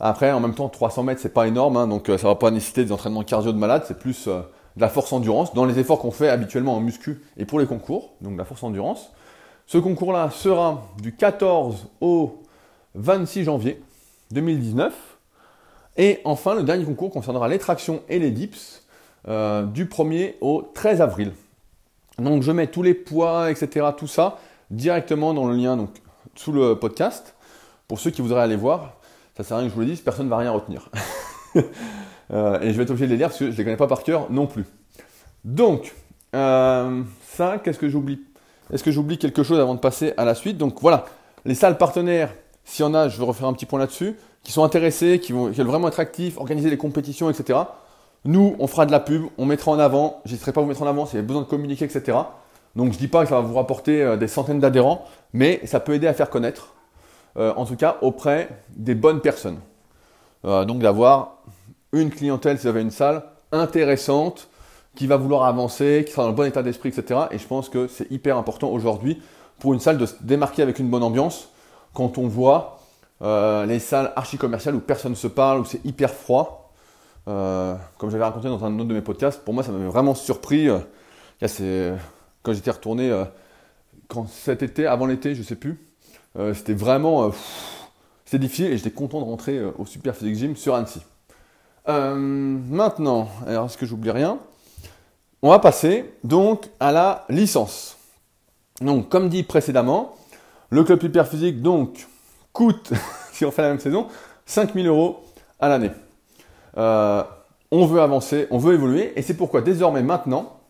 Après, en même temps, 300 mètres, c'est pas énorme, hein, donc ça va pas nécessiter des entraînements cardio de malade, c'est plus de la force endurance dans les efforts qu'on fait habituellement en muscu et pour les concours, donc de la force endurance. Ce concours-là sera du 14 au 26 janvier 2019. Et enfin, le dernier concours concernera les tractions et les dips euh, du 1er au 13 avril. Donc je mets tous les poids, etc., tout ça directement dans le lien donc, sous le podcast. Pour ceux qui voudraient aller voir, ça sert à rien que je vous le dise, personne ne va rien retenir. Euh, et je vais être obligé de les lire parce que je ne les connais pas par cœur non plus. Donc, euh, ça, qu'est-ce que j'oublie? Est-ce que j'oublie quelque chose avant de passer à la suite? Donc voilà, les salles partenaires, s'il y en a, je vais refaire un petit point là-dessus qui sont intéressés, qui, vont, veulent vraiment être actifs, organiser des compétitions, etc. Nous, on fera de la pub, on mettra en avant, j'hésiterai pas à vous mettre en avant s'il y a besoin de communiquer, etc. Donc je dis pas que ça va vous rapporter euh, des centaines d'adhérents, mais ça peut aider à faire connaître, en tout cas auprès des bonnes personnes. Donc d'avoir une clientèle, si vous avez une salle, intéressante, qui va vouloir avancer, qui sera dans le bon état d'esprit, etc. Et je pense que c'est hyper important aujourd'hui pour une salle de se démarquer avec une bonne ambiance quand on voit euh, les salles archi-commerciales où personne ne se parle, où c'est hyper froid. Euh, comme j'avais raconté dans un autre de mes podcasts, pour moi ça m'avait vraiment surpris. Euh, quand j'étais retourné quand cet été, avant l'été, je sais plus, c'était vraiment c'était difficile et j'étais content de rentrer au Super Physique Gym sur Annecy. Maintenant, alors est-ce que j'oublie rien? On va passer donc à la licence. Donc, comme dit précédemment, le club Super Physique donc coûte, si on fait la même saison, 5000 euros à l'année. Euh, on veut avancer, on veut évoluer, et c'est pourquoi désormais maintenant,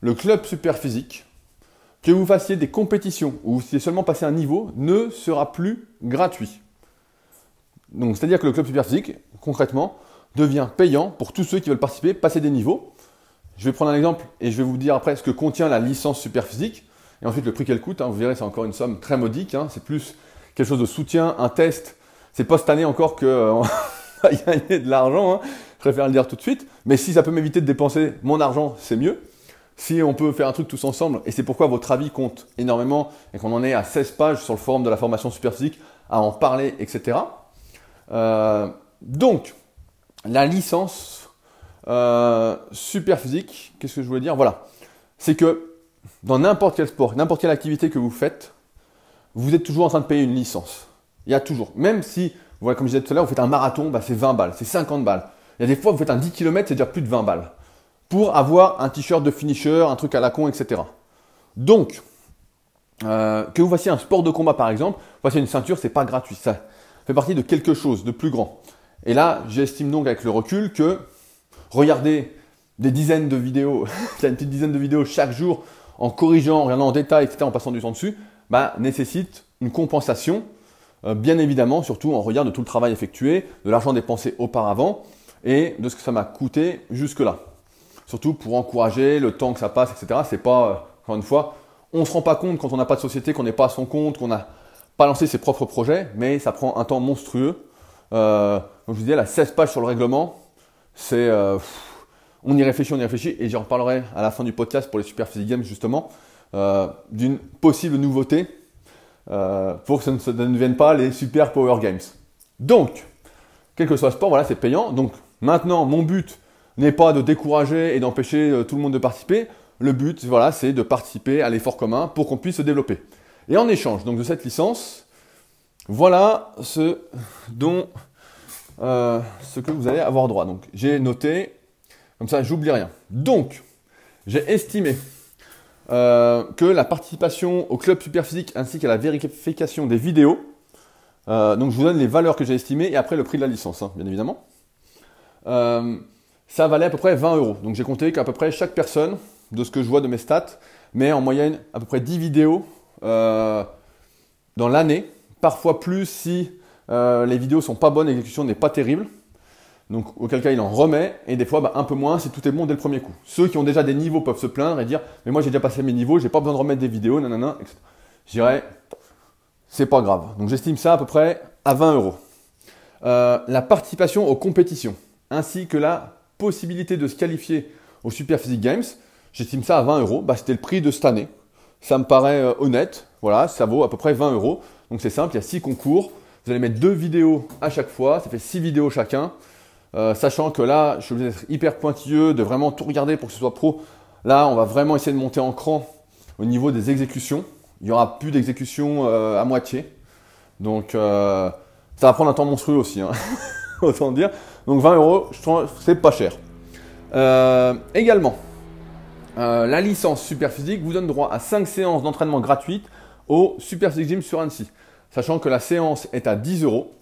le club super physique, que vous fassiez des compétitions ou vous seulement passé un niveau, ne sera plus gratuit. Donc, c'est-à-dire que le club super physique, concrètement, devient payant pour tous ceux qui veulent participer, passer des niveaux. Je vais prendre un exemple et je vais vous dire après ce que contient la licence super physique et ensuite le prix qu'elle coûte. Hein. vous verrez, c'est encore une somme très modique. Hein. c'est plus quelque chose de soutien, un test. C'est pas cette année encore qu'on euh, va gagner de l'argent. Hein. Je préfère le dire tout de suite. Mais si ça peut m'éviter de dépenser mon argent, c'est mieux. Si on peut faire un truc tous ensemble, et c'est pourquoi votre avis compte énormément, et qu'on en est à 16 pages sur le forum de la formation super physique à en parler, etc. Euh, donc, la licence euh, super physique, qu'est-ce que je voulais dire? Voilà, c'est que dans n'importe quel sport, n'importe quelle activité que vous faites, vous êtes toujours en train de payer une licence. Il y a toujours. Même si, voilà, comme je disais tout à l'heure, vous faites un marathon, bah, c'est 20 balles, c'est 50 balles. Il y a des fois, vous faites un 10 km, c'est déjà plus de 20 balles. Pour avoir un t-shirt de finisher, un truc à la con, etc. Donc, euh, que vous fassiez un sport de combat par exemple, vous fassiez une ceinture, c'est pas gratuit. Ça fait partie de quelque chose de plus grand. Et là, j'estime donc avec le recul que regarder des dizaines de vidéos, une petite dizaine de vidéos chaque jour en corrigeant, en regardant en détail, etc., en passant du temps dessus, bah, nécessite une compensation, euh, bien évidemment, surtout en regard de tout le travail effectué, de l'argent dépensé auparavant et de ce que ça m'a coûté jusque-là. Surtout pour encourager le temps que ça passe, etc. C'est pas, euh, encore une fois, on ne se rend pas compte quand on n'a pas de société, qu'on n'est pas à son compte, qu'on n'a pas lancé ses propres projets, mais ça prend un temps monstrueux. Euh, comme je vous disais, la 16 pages sur le règlement, c'est. Euh, on y réfléchit, on y réfléchit, et j'en reparlerai à la fin du podcast pour les Super Physique Games, justement, euh, d'une possible nouveauté euh, pour que ça ne, ça ne devienne pas les Super Power Games. Donc, quel que soit le sport, voilà, c'est payant. Donc, maintenant, mon but n'est pas de décourager et d'empêcher tout le monde de participer. Le but, voilà, c'est de participer à l'effort commun pour qu'on puisse se développer. Et en échange donc de cette licence, voilà ce dont euh, ce que vous allez avoir droit. Donc j'ai noté, comme ça j'oublie rien. Donc j'ai estimé euh, que la participation au club superphysique ainsi qu'à la vérification des vidéos, euh, donc je vous donne les valeurs que j'ai estimées et après le prix de la licence, hein, bien évidemment. Ça valait à peu près 20 euros. Donc j'ai compté qu'à peu près chaque personne, de ce que je vois de mes stats, met en moyenne à peu près 10 vidéos dans l'année, parfois plus si euh, les vidéos sont pas bonnes, l'exécution n'est pas terrible. Donc auquel cas il en remet, et des fois bah, un peu moins si tout est bon dès le premier coup. Ceux qui ont déjà des niveaux peuvent se plaindre et dire mais moi j'ai déjà passé mes niveaux, j'ai pas besoin de remettre des vidéos, nanana, etc. Je dirais c'est pas grave. Donc j'estime ça à peu près à 20 euros. Euh, la participation aux compétitions, ainsi que la possibilité de se qualifier aux Super Physique Games, j'estime ça à 20 euros. Bah, C'était le prix de cette année. Ça me paraît euh, honnête. Voilà, ça vaut à peu près 20 euros. Donc c'est simple, il y a 6 concours. Vous allez mettre deux vidéos à chaque fois, ça fait 6 vidéos chacun. Euh, sachant que là, je suis obligé d'être hyper pointilleux, de vraiment tout regarder pour que ce soit pro. Là, on va vraiment essayer de monter en cran au niveau des exécutions. Il n'y aura plus d'exécution euh, à moitié. Donc, euh, ça va prendre un temps monstrueux aussi, hein. autant dire. Donc, 20 euros, je trouve c'est pas cher. Également, la licence Super Physique vous donne droit à 5 séances d'entraînement gratuites au Super Physique Gym sur Annecy. Sachant que la séance est à 10 euros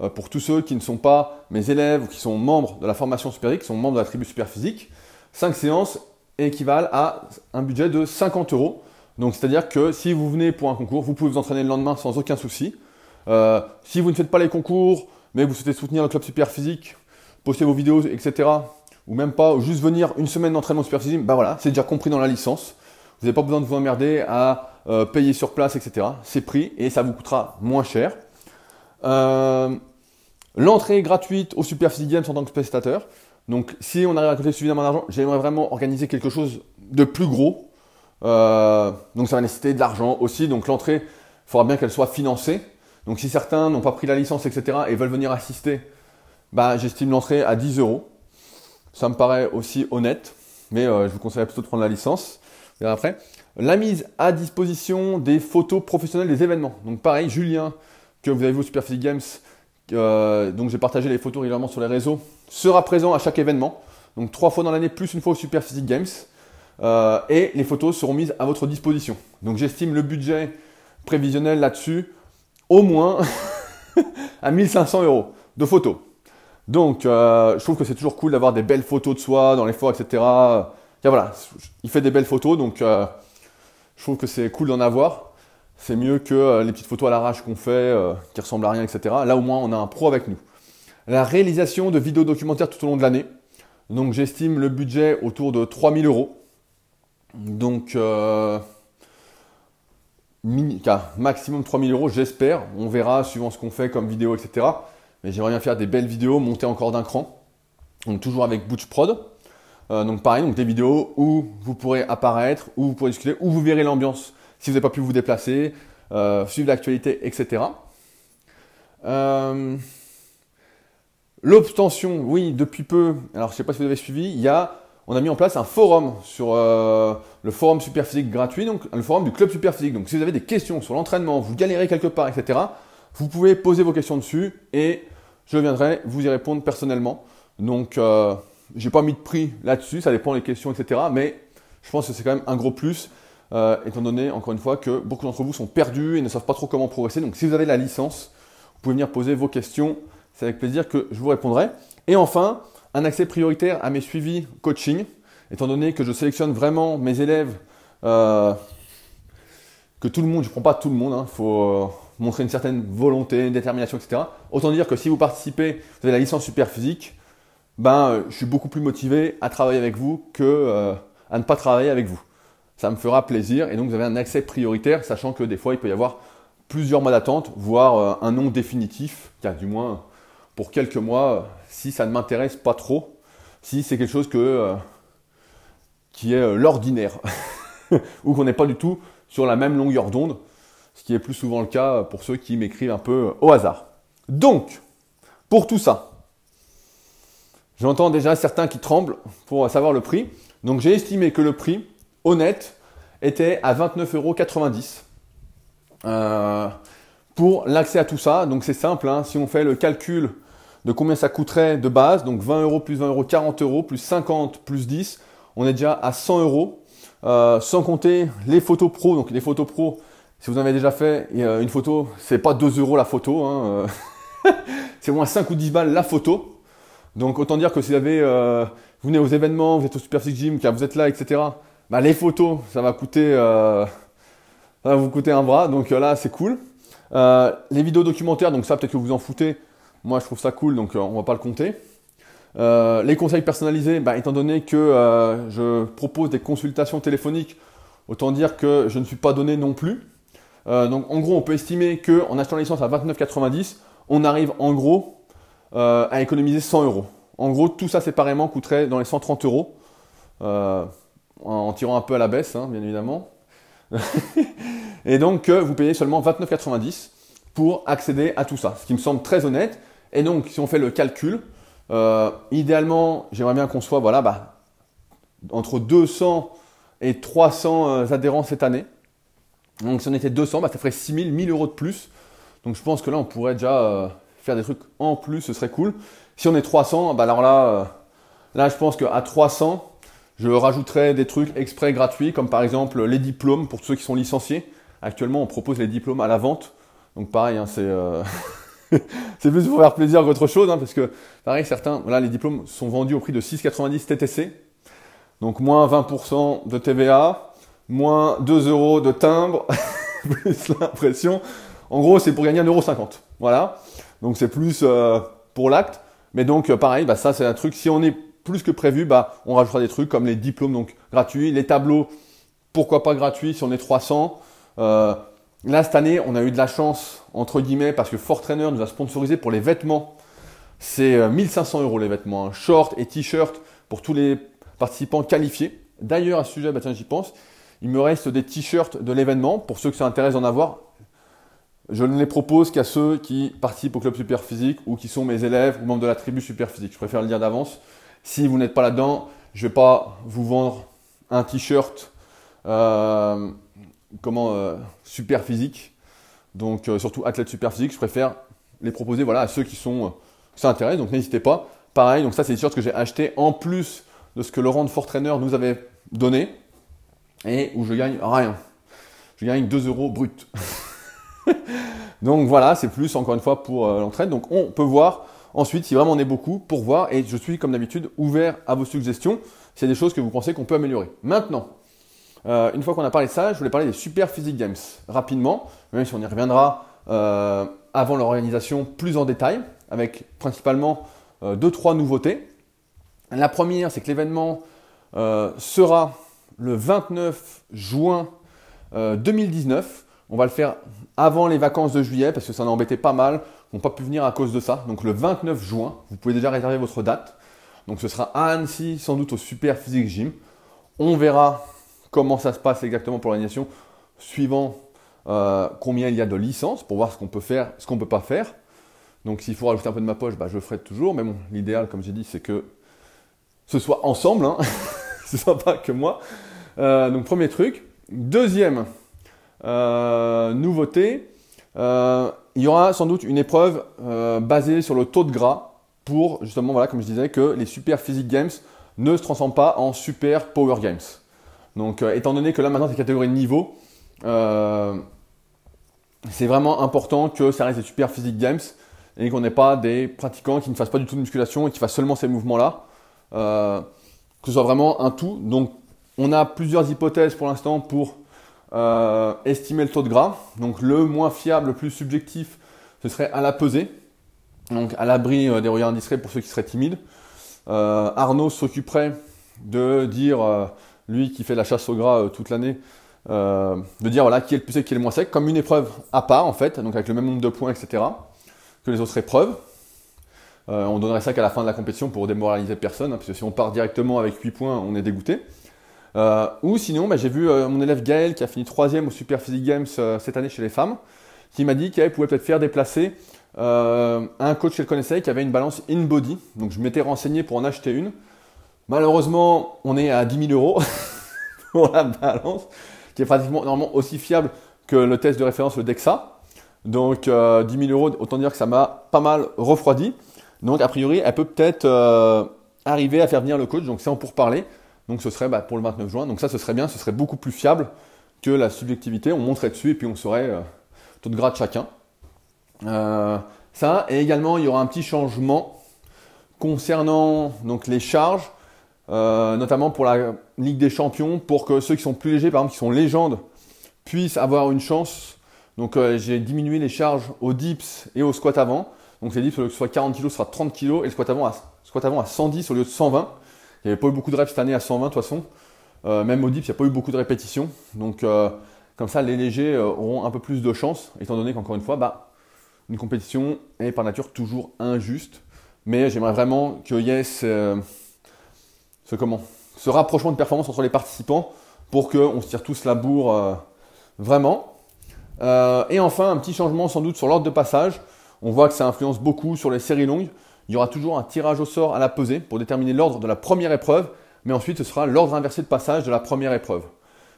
euh, pour tous ceux qui ne sont pas mes élèves ou qui sont membres de la formation Super Physique, qui sont membres de la tribu Super Physique. 5 séances équivalent à un budget de 50 euros. Donc c'est-à-dire que si vous venez pour un concours, vous pouvez vous entraîner le lendemain sans aucun souci. Euh, si vous ne faites pas les concours, mais vous souhaitez soutenir le club super physique, poster vos vidéos, etc., ou même pas, juste venir une semaine d'entraînement super physique, bah voilà, c'est déjà compris dans la licence. Vous n'avez pas besoin de vous emmerder à euh, payer sur place, etc. C'est pris et ça vous coûtera moins cher. Euh, L'entrée est gratuite au Super Games en tant que spectateur. Donc si on arrive à côté suffisamment d'argent, j'aimerais vraiment organiser quelque chose de plus gros. Euh, donc ça va nécessiter de l'argent aussi. Donc l'entrée, il faudra bien qu'elle soit financée. Donc si certains n'ont pas pris la licence, etc. et veulent venir assister, bah, j'estime l'entrée à 10 euros. Ça me paraît aussi honnête, mais je vous conseillerais plutôt de prendre la licence. Verra après. La mise à disposition des photos professionnelles des événements. Donc pareil, Julien, que vous avez vu au Super Physique Games, euh, donc j'ai partagé les photos régulièrement sur les réseaux, sera présent à chaque événement. Donc trois fois dans l'année, plus une fois au Super Physique Games. Euh, et les photos seront mises à votre disposition. Donc j'estime le budget prévisionnel là-dessus au moins à 1500 euros de photos. Donc euh, je trouve que c'est toujours cool d'avoir des belles photos de soi dans les forts, etc. Et voilà, il fait des belles photos, donc euh, je trouve que c'est cool d'en avoir. C'est mieux que euh, les petites photos à l'arrache qu'on fait, euh, qui ressemblent à rien, etc. Là au moins on a un pro avec nous. La réalisation de vidéos documentaires tout au long de l'année. Donc j'estime le budget autour de 3000 euros. Donc, euh, maximum 3000 euros, j'espère. On verra suivant ce qu'on fait comme vidéo, etc. Mais j'aimerais bien faire des belles vidéos, monter encore d'un cran. Donc, toujours avec Butch Prod. Euh, donc, pareil, donc des vidéos où vous pourrez apparaître, où vous pourrez discuter, où vous verrez l'ambiance si vous n'avez pas pu vous déplacer, euh, suivre l'actualité, etc. Euh, L'obtention, oui, depuis peu, alors je ne sais pas si vous avez suivi, on a mis en place un forum sur le forum Superphysique gratuit, donc le forum du club Superphysique. Donc si vous avez des questions sur l'entraînement, vous galérez quelque part, etc., vous pouvez poser vos questions dessus et je viendrai vous y répondre personnellement. Donc j'ai pas mis de prix là-dessus, ça dépend des questions, etc. Mais je pense que c'est quand même un gros plus, euh, étant donné, encore une fois, que beaucoup d'entre vous sont perdus et ne savent pas trop comment progresser. Donc si vous avez la licence, vous pouvez venir poser vos questions. C'est avec plaisir que je vous répondrai. Et enfin, un accès prioritaire à mes suivis coaching, étant donné que je sélectionne vraiment mes élèves que tout le monde, je ne prends pas tout le monde, il hein, faut montrer une certaine volonté, une détermination, etc. Autant dire que si vous participez, vous avez la licence super physique, ben, je suis beaucoup plus motivé à travailler avec vous que à ne pas travailler avec vous. Ça me fera plaisir et donc vous avez un accès prioritaire, sachant que des fois il peut y avoir plusieurs mois d'attente, voire un nom définitif, car du moins pour quelques mois, si ça ne m'intéresse pas trop, si c'est quelque chose euh, qui est euh, l'ordinaire, ou qu'on n'est pas du tout sur la même longueur d'onde, ce qui est plus souvent le cas pour ceux qui m'écrivent un peu au hasard. Donc, pour tout ça, j'entends déjà certains qui tremblent pour savoir le prix. Donc j'ai estimé que le prix honnête était à 29,90 euros. Euh, pour l'accès à tout ça, donc c'est simple, hein. si on fait le calcul de combien ça coûterait de base. Donc 20 euros plus 20 euros, 40 euros, plus 50 plus 10. On est déjà à 100 euros. Euh, sans compter les photos pro. Donc les photos pro, si vous en avez déjà fait une photo, c'est pas 2 euros la photo. Hein, euh. c'est moins 5 ou 10 balles la photo. Donc autant dire que si vous avez, euh, venez aux événements, vous êtes au Super Six Gym, vous êtes là, etc. Bah, les photos, ça va coûter, ça va vous coûter un bras. Donc là, c'est cool. les vidéos documentaires, donc ça peut-être que vous en foutez. Moi, je trouve ça cool, donc euh, on va pas le compter. Euh, les conseils personnalisés, bah, étant donné que euh, je propose des consultations téléphoniques, autant dire que je ne suis pas donné non plus. donc en gros, on peut estimer qu'en achetant la licence à 29,90, on arrive en gros à économiser 100 euros. En gros, tout ça séparément coûterait dans les 130 euros, en tirant un peu à la baisse, hein, bien évidemment. Et donc, vous payez seulement 29,90 pour accéder à tout ça, ce qui me semble très honnête. Et donc, si on fait le calcul, euh, idéalement, j'aimerais bien qu'on soit voilà, bah, entre 200 et 300 euh, adhérents cette année. Donc, si on était 200, bah, ça ferait 6000, 1000 euros de plus. Donc, je pense que là, on pourrait déjà euh, faire des trucs en plus, ce serait cool. Si on est 300, bah, alors là, là, je pense qu'à 300, je rajouterais des trucs exprès gratuits, comme par exemple les diplômes pour ceux qui sont licenciés. Actuellement, on propose les diplômes à la vente. Donc, pareil, hein, c'est. c'est plus pour faire plaisir qu'autre chose, hein, parce que pareil, certains, voilà, les diplômes sont vendus au prix de 6,90 TTC, donc moins 20% de TVA, moins 2 euros de timbre, plus l'impression. En gros, c'est pour gagner 1,50€. Voilà. Donc c'est plus euh, pour l'acte. Mais donc euh, pareil, bah, ça c'est un truc, si on est plus que prévu, bah, on rajoutera des trucs comme les diplômes donc gratuits, les tableaux, pourquoi pas gratuits si on est 300. Euh, Là, cette année, on a eu de la chance, entre guillemets, parce que Trainer nous a sponsorisé pour les vêtements. C'est 1500 euh, euros les vêtements, hein. shorts et t-shirts pour tous les participants qualifiés. D'ailleurs, à ce sujet, bah tiens, j'y pense, il me reste des t-shirts de l'événement. Pour ceux qui s'intéressent d'en avoir, je ne les propose qu'à ceux qui participent au club super physique ou qui sont mes élèves ou membres de la tribu super physique. Je préfère le dire d'avance. Si vous n'êtes pas là-dedans, je ne vais pas vous vendre un t-shirt. Euh, comment euh, super physique. Donc euh, surtout athlète super physique, je préfère les proposer voilà à ceux qui sont euh, ça intéresse. Donc n'hésitez pas. Pareil, donc ça c'est des t-shirts que j'ai acheté en plus de ce que Laurent de Fort Trainer nous avait donné et où je gagne rien. Je gagne 2 euros brut. donc voilà, c'est plus encore une fois pour l'entraide. Donc on peut voir ensuite si vraiment on est beaucoup pour voir et je suis comme d'habitude ouvert à vos suggestions s'il y a des choses que vous pensez qu'on peut améliorer. Maintenant, euh, une fois qu'on a parlé de ça, je voulais parler des Super Physique Games rapidement, même si on y reviendra euh, avant l'organisation plus en détail, avec principalement 2 euh, deux trois nouveautés. La première, c'est que l'événement sera le 29 juin 2019. On va le faire avant les vacances de juillet parce que ça en embêté pas mal. On n'a pas pu venir à cause de ça. Donc le 29 juin, vous pouvez déjà réserver votre date. Donc ce sera à Annecy, sans doute au Super Physique Gym. On verra comment ça se passe exactement pour l'organisation, suivant euh, combien il y a de licences, pour voir ce qu'on peut faire, ce qu'on ne peut pas faire. Donc s'il faut rajouter un peu de ma poche, bah, je ferai toujours. Mais bon, l'idéal, comme j'ai dit, c'est que ce soit ensemble, hein. ce ne soit pas que moi. Euh, donc premier truc. Deuxième euh, nouveauté, il y aura sans doute une épreuve basée sur le taux de gras pour justement, voilà, comme je disais, que les Super Physique Games ne se transforment pas en Super Power Games. Donc, euh, étant donné que là maintenant c'est catégorie de niveau, euh, c'est vraiment important que ça reste des super physique games et qu'on n'ait pas des pratiquants qui ne fassent pas du tout de musculation et qui fassent seulement ces mouvements-là. Euh, que ce soit vraiment un tout. Donc, on a plusieurs hypothèses pour l'instant pour euh, estimer le taux de gras. Donc le moins fiable, le plus subjectif, ce serait à la pesée. Donc à l'abri des regards indiscrets pour ceux qui seraient timides. Arnaud s'occuperait de dire, lui qui fait la chasse au gras toute l'année, de dire voilà qui est le plus sec, qui est le moins sec, comme une épreuve à part en fait, donc avec le même nombre de points, etc. que les autres épreuves. Euh, on donnerait ça qu'à la fin de la compétition pour démoraliser personne, hein, parce que si on part directement avec 8 points, on est dégoûté. Euh, ou sinon, bah, j'ai vu euh, mon élève Gaël qui a fini 3 au Super Physique Games cette année chez les femmes, qui m'a dit qu'elle pouvait peut-être faire déplacer un coach qu'elle connaissait qui avait une balance in-body. Donc je m'étais renseigné pour en acheter une. Malheureusement, on est à 10 000 euros pour la balance, qui est pratiquement normalement aussi fiable que le test de référence, le DEXA. Donc 10 000 euros, autant dire que ça m'a pas mal refroidi. Donc, a priori, elle peut peut-être euh, arriver à faire venir le coach. Donc, c'est en pourparler. Donc, ce serait bah, pour le 29 juin. Donc, ça, ce serait bien. Ce serait beaucoup plus fiable que la subjectivité. On monterait dessus et puis on saurait euh, tout de grade de chacun. Euh, ça, et également, il y aura un petit changement concernant donc, les charges, notamment pour la Ligue des Champions, pour que ceux qui sont plus légers, par exemple, qui sont légendes, puissent avoir une chance. Donc, j'ai diminué les charges au dips et au squat avant. Donc c'est dit que soit 40 kg, ce sera 30 kg et le squat avant, à, squat avant à 110 au lieu de 120. Il n'y avait pas eu beaucoup de reps cette année à 120 de toute façon. Euh, même au dips, il n'y a pas eu beaucoup de répétitions. Donc euh, comme ça, les légers euh, auront un peu plus de chance, étant donné qu'encore une fois, bah, une compétition est par nature toujours injuste. Mais j'aimerais vraiment qu'il y ait ce, comment, ce rapprochement de performance entre les participants pour qu'on se tire tous la bourre vraiment. et enfin, un petit changement sans doute sur l'ordre de passage. On voit que ça influence beaucoup sur les séries longues. Il y aura toujours un tirage au sort à la pesée pour déterminer l'ordre de la première épreuve, mais ensuite ce sera l'ordre inversé de passage de la première épreuve.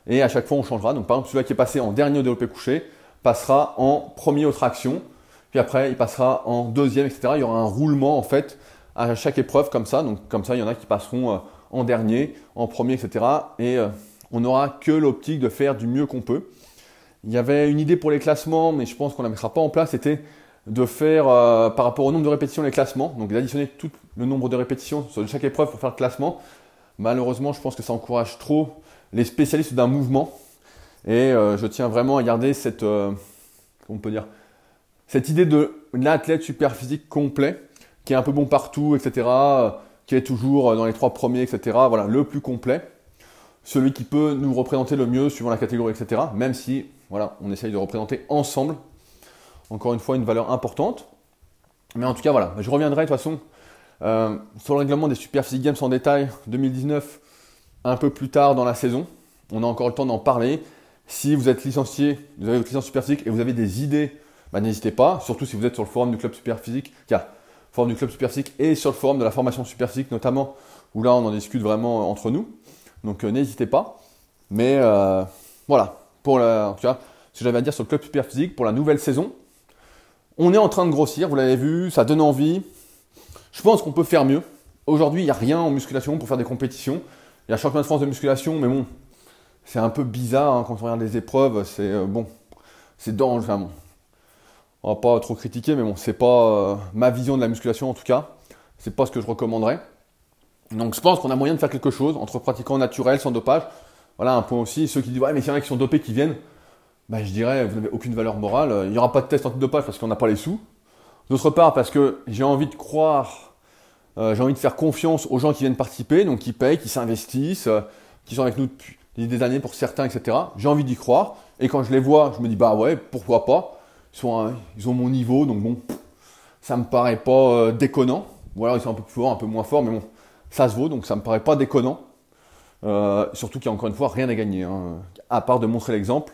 Et à chaque fois on changera. Donc par exemple celui qui est passé en dernier au développé couché passera en premier aux tractions, puis après il passera en deuxième, etc. Il y aura un roulement en fait à chaque épreuve comme ça. Donc comme ça il y en a qui passeront euh, en dernier, en premier, etc. Et euh, on n'aura que l'optique de faire du mieux qu'on peut. Il y avait une idée pour les classements, mais je pense qu'on ne la mettra pas en place. C'était de faire euh, par rapport au nombre de répétitions les classements, donc d'additionner tout le nombre de répétitions sur chaque épreuve pour faire le classement. Malheureusement, je pense que ça encourage trop les spécialistes d'un mouvement. Et euh, je tiens vraiment à garder cette, euh, on peut dire, cette idée de l'athlète super physique complet, qui est un peu bon partout, etc., qui est toujours dans les trois premiers, etc. Voilà, le plus complet, celui qui peut nous représenter le mieux suivant la catégorie, etc. Même si, voilà, on essaye de représenter ensemble encore une fois, une valeur importante. Mais en tout cas, voilà, je reviendrai de toute façon euh, sur le règlement des Super Physique Games en détail 2019 un peu plus tard dans la saison. On a encore le temps d'en parler. Si vous êtes licencié, vous avez votre licence Super Physique et vous avez des idées, bah, n'hésitez pas. Surtout si vous êtes sur le forum du club Super Physique, car forum du club Super Physique et sur le forum de la formation Super Physique notamment, où là on en discute vraiment entre nous. Donc euh, n'hésitez pas. Mais euh, voilà, pour la, ce que j'avais à dire sur le club Super Physique pour la nouvelle saison. On est en train de grossir, vous l'avez vu, ça donne envie. Je pense qu'on peut faire mieux. Aujourd'hui, il n'y a rien en musculation pour faire des compétitions. Il y a un championnat de France de musculation, mais bon, c'est un peu bizarre hein, quand on regarde les épreuves. C'est euh, bon, c'est dangereux. Bon. On va pas trop critiquer, mais bon, c'est pas euh, ma vision de la musculation en tout cas. C'est pas ce que je recommanderais. Donc je pense qu'on a moyen de faire quelque chose entre pratiquants naturels, sans dopage. Voilà un point aussi. Ceux qui disent ouais, mais s'il y en a qui sont dopés qui viennent, bah, je dirais, vous n'avez aucune valeur morale. Il n'y aura pas de test antidopage parce qu'on n'a pas les sous. D'autre part, parce que j'ai envie de croire, euh, j'ai envie de faire confiance aux gens qui viennent participer, donc qui payent, qui s'investissent, euh, qui sont avec nous depuis des années pour certains, etc. J'ai envie d'y croire. Et quand je les vois, je me dis, bah ouais, pourquoi pas? Ils, ils ont mon niveau, donc bon, ça me paraît pas euh, déconnant. Ou alors ils sont un peu plus forts, un peu moins forts, mais bon, ça se vaut, donc ça me paraît pas déconnant. surtout qu'il y a encore une fois rien à gagner, hein, à part de montrer l'exemple.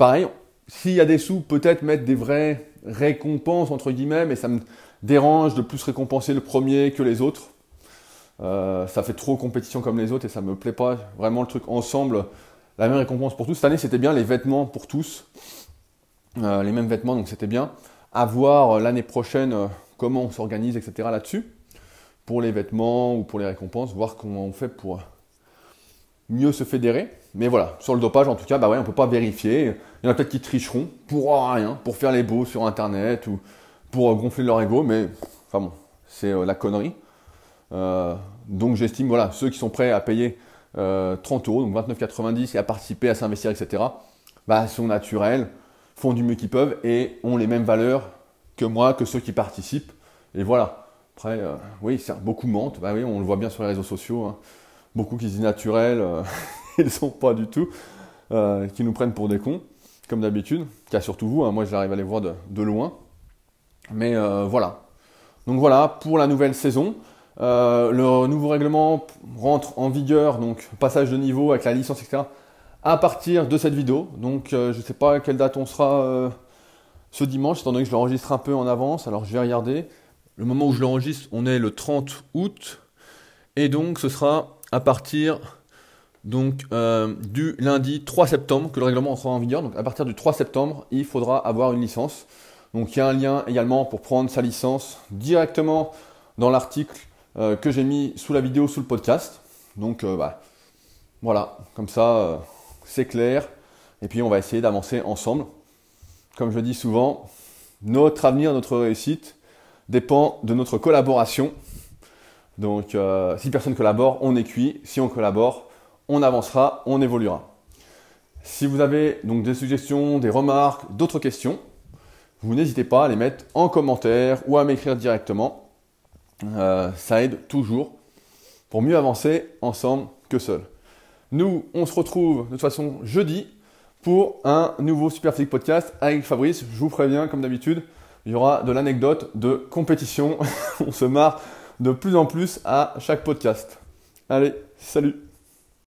Pareil, s'il y a des sous, peut-être mettre des vraies récompenses, entre guillemets, mais ça me dérange de plus récompenser le premier que les autres. Euh, ça fait trop compétition comme les autres et ça me plaît pas. Vraiment le truc ensemble, la même récompense pour tous. Cette année, c'était bien les vêtements pour tous. Euh, les mêmes vêtements, donc c'était bien. À voir euh, l'année prochaine comment on s'organise, etc. là-dessus. Pour les vêtements ou pour les récompenses, voir comment on fait pour mieux se fédérer. Mais voilà, sur le dopage, en tout cas, bah ouais, on peut pas vérifier. Il y en a peut-être qui tricheront pour rien, pour faire les beaux sur Internet ou pour euh, gonfler leur ego, mais enfin bon, c'est euh, la connerie. Euh, donc j'estime, voilà, ceux qui sont prêts à payer 30 euros, donc 29,90 et à participer, à s'investir, etc., bah, sont naturels, font du mieux qu'ils peuvent et ont les mêmes valeurs que moi, que ceux qui participent. Et voilà. Après, euh, oui, beaucoup mentent. Bah oui, on le voit bien sur les réseaux sociaux. Hein. Beaucoup qui se disent naturels, euh, ils sont pas du tout, euh, qui nous prennent pour des cons, comme d'habitude. Car surtout vous, hein. moi j'arrive à les voir de, loin. Mais voilà. Donc voilà pour la nouvelle saison. le nouveau règlement rentre en vigueur, donc passage de niveau avec la licence, etc à partir de cette vidéo. Donc euh, je ne sais pas à quelle date on sera euh, ce dimanche, étant donné que je l'enregistre un peu en avance. Alors je vais regarder. Le moment où je l'enregistre, on est le 30 août. Et donc ce sera à partir donc, euh, du lundi 3 septembre que le règlement entrera en vigueur. Donc à partir du 3 septembre, il faudra avoir une licence. Donc il y a un lien également pour prendre sa licence directement dans l'article que j'ai mis sous la vidéo, sous le podcast. Donc bah, voilà, comme ça c'est clair. Et puis on va essayer d'avancer ensemble. Comme je dis souvent, notre avenir, notre réussite dépend de notre collaboration. Donc euh, si personne collabore, on est cuit. Si on collabore, on avancera, on évoluera. Si vous avez donc des suggestions, des remarques, d'autres questions, vous n'hésitez pas à les mettre en commentaire ou à m'écrire directement. Euh, ça aide toujours pour mieux avancer ensemble que seul. Nous, on se retrouve de toute façon jeudi pour un nouveau Superphysique Podcast avec Fabrice. Je vous préviens, comme d'habitude, il y aura de l'anecdote de compétition. on se marre de plus en plus à chaque podcast. Allez, salut